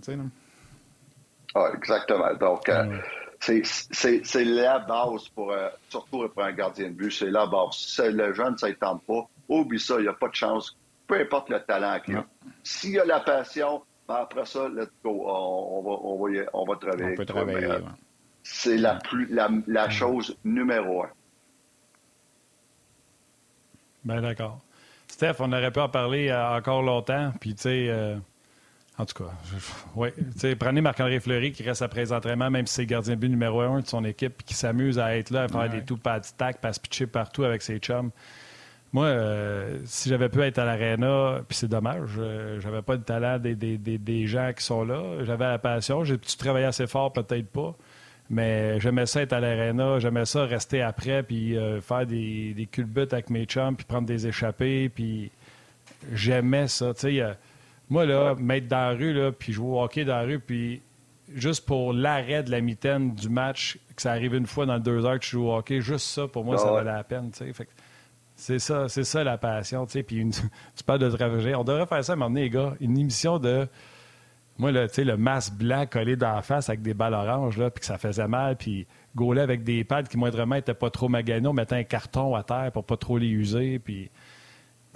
Ah, exactement. Donc, euh, c'est la base pour, euh, surtout pour un gardien de but. C'est la base. Si le jeune, ça ne tente pas, oublie ça, il n'y a pas de chance. Peu importe le talent qu'il a. S'il y a la passion, ben après ça, let's go. On, va, on, va, on va travailler. On peut travailler. C'est la, plus, la, la chose numéro un. Ben d'accord. Steph, on aurait pu en parler euh, encore longtemps. Puis, tu sais, euh, en tout cas, oui. Prenez Marc-André Fleury qui reste après les entraînements, même si c'est gardien but numéro un de son équipe, qui s'amuse à être là, à faire des tout pas de stack, à se pitcher partout avec ses chums. Moi, euh, si j'avais pu être à l'aréna, puis c'est dommage, euh, j'avais pas le talent des, des, des, gens qui sont là. J'avais la passion. J'ai-tu travaillé assez fort? Peut-être pas. Mais j'aimais ça être à l'aréna. J'aimais ça rester après, puis euh, faire des, des culbutes avec mes chums, puis prendre des échappées. Puis j'aimais ça. Tu sais, moi, là, mettre dans la rue, là, puis jouer au hockey dans la rue, puis juste pour l'arrêt de la mitaine du match, que ça arrive une fois dans deux heures que tu joues au hockey, juste ça, pour moi, ça valait la peine. c'est ça, c'est ça la passion. Puis tu parles de travailler. On devrait faire ça à un moment donné, les gars. Une émission de. Moi, là, le masque blanc collé dans la face avec des balles oranges, là, puis que ça faisait mal, puis gauler avec des pads qui, moindrement, n'étaient pas trop maganés, on mettait un carton à terre pour pas trop les user, puis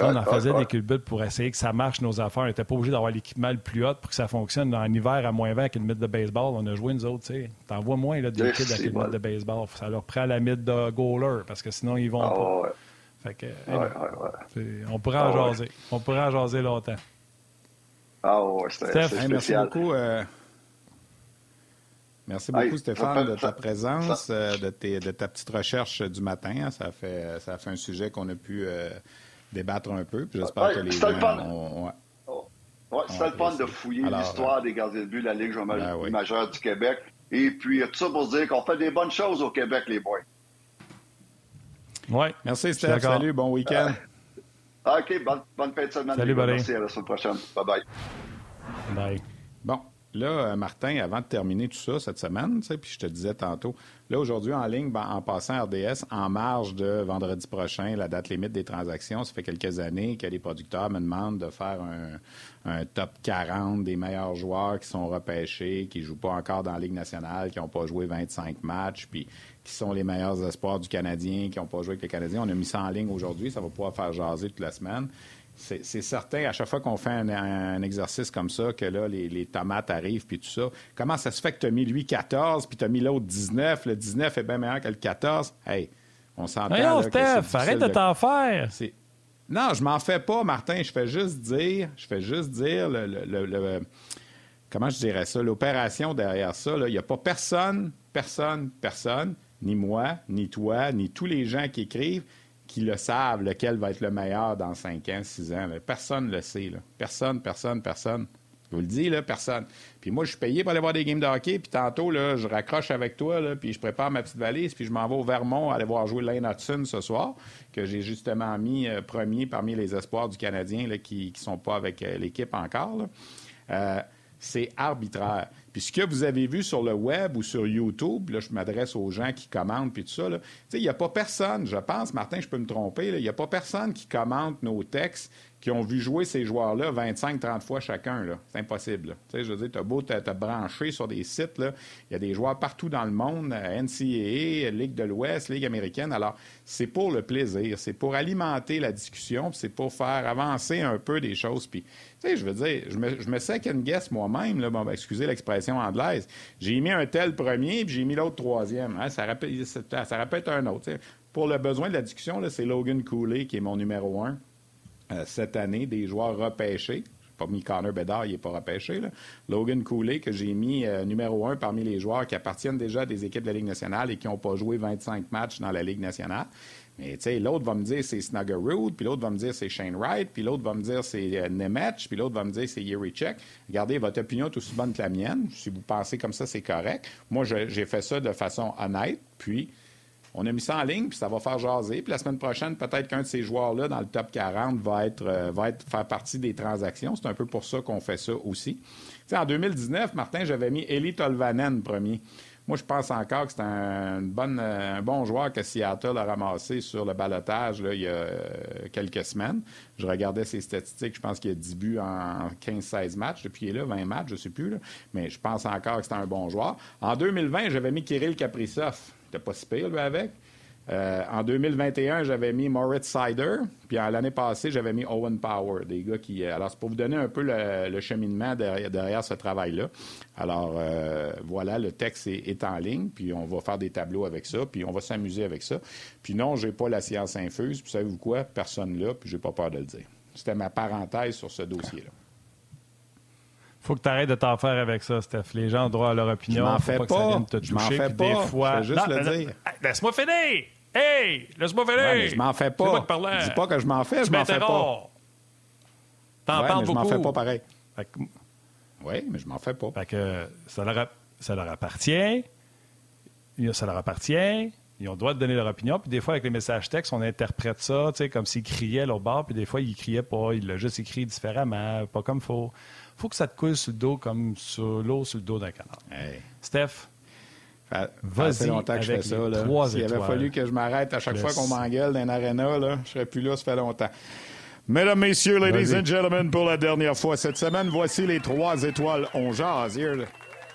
on en faisait des culbutes pour essayer que ça marche, nos affaires. On n'était pas obligé d'avoir l'équipement le plus haut pour que ça fonctionne. En hiver, à moins 20 avec une mythe de baseball, on a joué nous autres. tu T'en vois moins là, des kids avec une mythe de baseball. Ça leur prend la mythe de goaler parce que sinon, ils vont ah, pas. Ouais. Fait que, on pourrait en ah, jaser. On pourrait en jaser longtemps. Ah ouais, c'était Merci beaucoup. Euh, merci beaucoup, Stéphane, de ta présence, euh, de, tes, de, ta petite recherche du matin. Ça, fait, ça fait un sujet qu'on a pu euh, débattre un peu. J'espère que les gens ont... Ouais, c'était le fun de fouiller l'histoire des gardiens de but de la Ligue ben majeure du Québec. Et puis, tout ça pour se dire qu'on fait des bonnes choses au Québec, les boys. Oui. Merci, Steph. Salut, bon week-end. OK, bonne, bonne fin de semaine. Salut, Merci, à la semaine prochaine. Bye-bye. Bye. Bon, là, euh, Martin, avant de terminer tout ça cette semaine, puis je te disais tantôt, là, aujourd'hui, en ligne, ben, en passant RDS, en marge de vendredi prochain, la date limite des transactions, ça fait quelques années que les producteurs me demandent de faire un, top 40 des meilleurs joueurs qui sont repêchés, qui jouent pas encore dans la Ligue nationale, qui n'ont pas joué 25 matchs, puis qui sont les meilleurs espoirs du Canadien, qui n'ont pas joué avec les Canadiens. On a mis ça en ligne aujourd'hui, ça va pouvoir faire jaser toute la semaine c'est certain, à chaque fois qu'on fait un, exercice comme ça, que là, les, tomates arrivent, puis tout ça, comment ça se fait que tu as mis lui 14, puis tu as mis l'autre 19, le 19 est bien meilleur que le 14? Hey, on s'entend. Non, Steph, arrête de t'en faire. Non, je m'en fais pas, Martin. Je fais juste dire, je fais juste dire le, comment je dirais ça, l'opération derrière ça. Il n'y a pas personne, personne, personne, ni moi, ni toi, ni tous les gens qui écrivent, qui le savent, lequel va être le meilleur dans 5 ans, 6 ans. Personne ne le sait. Personne, personne, personne. Je vous le dis, là, personne. Puis moi, je suis payé pour aller voir des games de hockey, puis tantôt, là, je raccroche avec toi, là, puis je prépare ma petite valise, puis je m'en vais au Vermont aller voir jouer Lane Hudson ce soir, que j'ai justement mis euh, premier parmi les espoirs du Canadien qui ne sont pas avec euh, l'équipe encore. Euh, c'est arbitraire. Puis ce que vous avez vu sur le web ou sur YouTube, là, je m'adresse aux gens qui commentent puis tout ça, il n'y a pas personne, je pense, Martin, je peux me tromper, il n'y a pas personne qui commente nos textes qui ont vu jouer ces joueurs-là 25-30 fois chacun. C'est impossible. Je veux dire, tu as beau te branché sur des sites, il y a des joueurs partout dans le monde, euh, NCAA, Ligue de l'Ouest, Ligue américaine. Alors, c'est pour le plaisir, c'est pour alimenter la discussion, c'est pour faire avancer un peu des choses. Puis, je veux dire, je me, je me second guess moi-même, bon, ben, excusez l'expression anglaise. J'ai mis un tel premier, puis j'ai mis l'autre troisième. Hein, ça, rappelle, ça, rappelle un autre. Pour le besoin de la discussion, c'est Logan Cooley qui est mon numéro un. Euh, cette année des joueurs repêchés. Pas mis Connor Bedard, il n'est pas repêché. Logan Cooley, que j'ai mis euh, numéro un parmi les joueurs qui appartiennent déjà à des équipes de la Ligue nationale et qui n'ont pas joué 25 matchs dans la Ligue nationale. Mais l'autre va me dire c'est Snuggerud, puis l'autre va me dire c'est Shane Wright, puis l'autre va me dire c'est euh, puis l'autre va me dire c'est Check. Regardez, votre opinion est aussi bonne que la mienne. Si vous pensez comme ça, c'est correct. Moi, j'ai fait ça de façon honnête, puis on a mis ça en ligne, puis ça va faire jaser. Puis la semaine prochaine, peut-être qu'un de ces joueurs-là, dans le top 40, va être, euh, va être faire partie des transactions. C'est un peu pour ça qu'on fait ça aussi. en 2019, Martin, j'avais mis Eli Tolvanen premier. Moi, je pense encore que c'est un, bon joueur que Seattle a ramassé sur le balotage il y a euh, quelques semaines. Je regardais ses statistiques. Je pense qu'il a 10 buts en 15-16 matchs. Depuis qu'il est là, 20 matchs, je ne sais plus. Mais je pense encore que c'est un bon joueur. En 2020, j'avais mis Kirill Kaprizov. C'était pas si pire, lui, avec? Euh, en 2021, j'avais mis Moritz Sider. Puis l'année passée, j'avais mis Owen Power. Des gars qui. Euh, alors, c'est pour vous donner un peu le, cheminement derrière, ce travail-là. Alors, euh, voilà, le texte est, en ligne. Puis on va faire des tableaux avec ça. Puis on va s'amuser avec ça. Puis non, j'ai pas la science infuse. Puis savez-vous quoi? Personne là. Puis j'ai pas peur de le dire. C'était ma parenthèse sur ce dossier-là faut que tu arrêtes de t'en faire avec ça, Steph. Les gens ont droit à leur opinion. Je m'en fais pas. je m'en fais pas. Des fois... Je juste le dire. Laisse-moi finir. Hey, laisse-moi. Ouais, je m'en fais pas. Pas dis pas que je m'en fais, je m'en fais pas. T'en parles beaucoup. Je m'en fais pas pareil. Oui, mais je m'en fais pas. Fait que ça leur, ça leur appartient. Ça leur appartient. Ils ont le droit de donner leur opinion. Puis des fois, avec les messages textes, on interprète ça comme s'ils criaient l'autre bord. Puis des fois, ils criaient pas. Ils l'ont juste écrit différemment, pas comme il faut faut que ça te coule sur le dos comme sur l'eau sur le dos d'un canard. Steph, vas-y. Ça fait longtemps que je fais ça. Là. S'il avait fallu que je m'arrête à chaque fois qu'on m'engueule dans une arena, là, je serais plus là, ça fait longtemps. Mesdames, Messieurs, ladies and gentlemen, pour la dernière fois cette semaine, voici les trois étoiles. On jase. Here.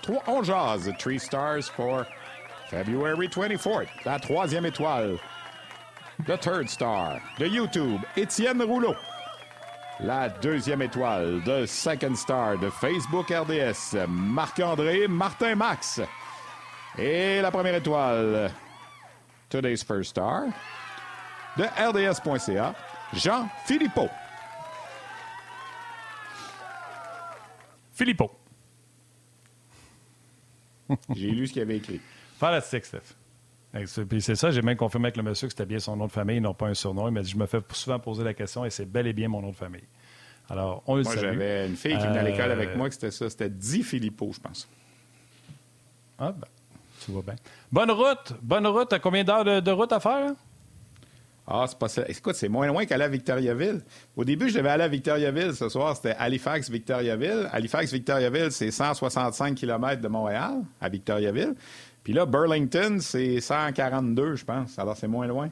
Trois, on jase. Three stars for February 24th. La troisième étoile. The third star. De YouTube, Étienne Rouleau. La deuxième étoile de Second Star de Facebook RDS, Marc-André Martin Max. Et la première étoile, Today's First Star, de RDS.ca, Jean Philippot. Philippot. J'ai lu ce qu'il avait écrit. Fantastique, Steph. Puis c'est ça, j'ai même confirmé avec le monsieur que c'était bien son nom de famille, non pas un surnom. Il m'a dit Je me fais souvent poser la question et c'est bel et bien mon nom de famille. Alors, on le Moi, j'avais une fille qui venait à l'école avec euh, moi, c'était ça. C'était Di Filippo, je pense. Ah, ben, tu vois bien. Bonne route. Bonne route. Combien d'heures de, route à faire? Ah, c'est pas ça. Écoute, c'est moins loin qu'aller à Victoriaville. Au début, je devais aller à Victoriaville ce soir. C'était Halifax-Victoriaville. Halifax-Victoriaville, c'est 165 km de Montréal à Victoriaville. Puis là, Burlington, c'est 142, je pense. Alors, c'est moins loin.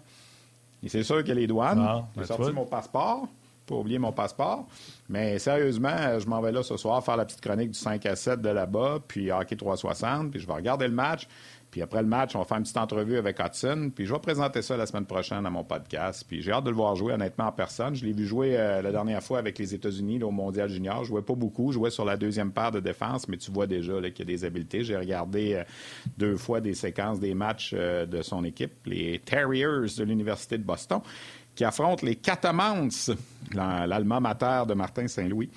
Et c'est sûr que les douanes. Ah, J'ai ben, sorti mon passeport. Pas oublier mon passeport. Mais sérieusement, je m'en vais là ce soir faire la petite chronique du 5 à 7 de là-bas, puis hockey 360, puis je vais regarder le match. Puis après le match, on va faire une petite entrevue avec Hudson. Puis je vais présenter ça la semaine prochaine à mon podcast. Puis j'ai hâte de le voir jouer, honnêtement, en personne. Je l'ai vu jouer euh, la dernière fois avec les États-Unis au Mondial Junior. Je jouais pas beaucoup. Je jouais sur la deuxième paire de défense, mais tu vois déjà qu'il y a des habiletés. J'ai regardé euh, deux fois des séquences des matchs euh, de son équipe, les Terriers de l'Université de Boston, qui affrontent les Catamans, l'allemand mater de Martin Saint-Louis.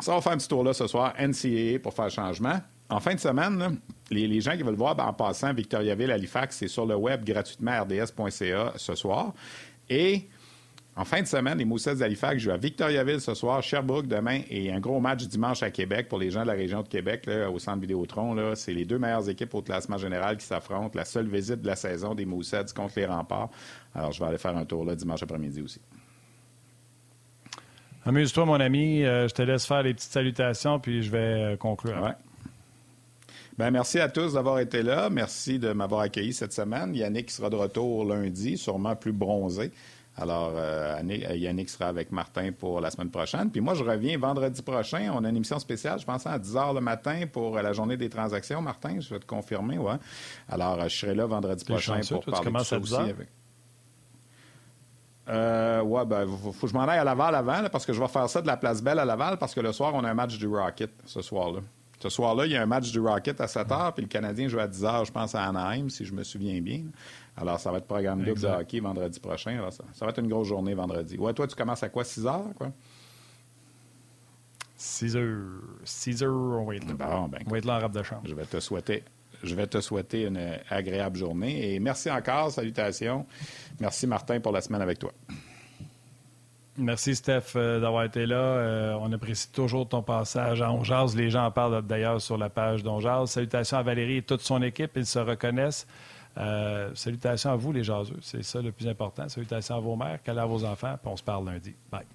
Ça va faire un petit tour là ce soir, NCAA pour faire changement en fin de semaine, les, gens qui veulent voir, ben, en passant, Victoriaville, Halifax, c'est sur le web gratuitement rds.ca ce soir. Et en fin de semaine, les Moussets d'Halifax jouent à Victoriaville ce soir, Sherbrooke demain et un gros match dimanche à Québec pour les gens de la région de Québec au centre Vidéotron. C'est les deux meilleures équipes au classement général qui s'affrontent. La seule visite de la saison des Moussets contre les remparts. Alors, je vais aller faire un tour là dimanche après-midi aussi. Amuse-toi, mon ami. Euh, je te laisse faire les petites salutations, puis je vais euh, conclure. Ben, merci à tous d'avoir été là. Merci de m'avoir accueilli cette semaine. Yannick sera de retour lundi, sûrement plus bronzé. Alors, euh, Yannick sera avec Martin pour la semaine prochaine. Puis moi, je reviens vendredi prochain. On a une émission spéciale, je pense, à 10 h le matin pour la journée des transactions. Martin, je vais te confirmer, ouais. Alors, je serai là vendredi prochain pour parler de ça aussi. Avec... Euh, ouais, ben, faut, que je m'en aille à Laval avant, parce que je vais faire ça de la place Belle à Laval, parce que le soir, on a un match du Rocket ce soir-là. Ce soir-là, il y a un match du Rocket à 7 h, puis le Canadien joue à 10 h, je pense, à Anaheim, si je me souviens bien. Alors, ça va être programme double de hockey vendredi prochain. ça, va être une grosse journée vendredi. Ouais, toi, tu commences à quoi, 6 h, quoi? 6 h 6 h on va être là. Ben, on va être là en rap de chambre. Je vais te souhaiter. Je vais te souhaiter une agréable journée. Et merci encore. Salutations. Merci, Martin, pour la semaine avec toi. Merci, Steph, euh, d'avoir été là. Euh, on apprécie toujours ton passage à On Les gens en parlent d'ailleurs sur la page d'On Salutations à Valérie et toute son équipe. Ils se reconnaissent. Euh, salutations à vous, les jaseux. C'est ça le plus important. Salutations à vos mères, qu'à à vos enfants. Puis on se parle lundi. Bye.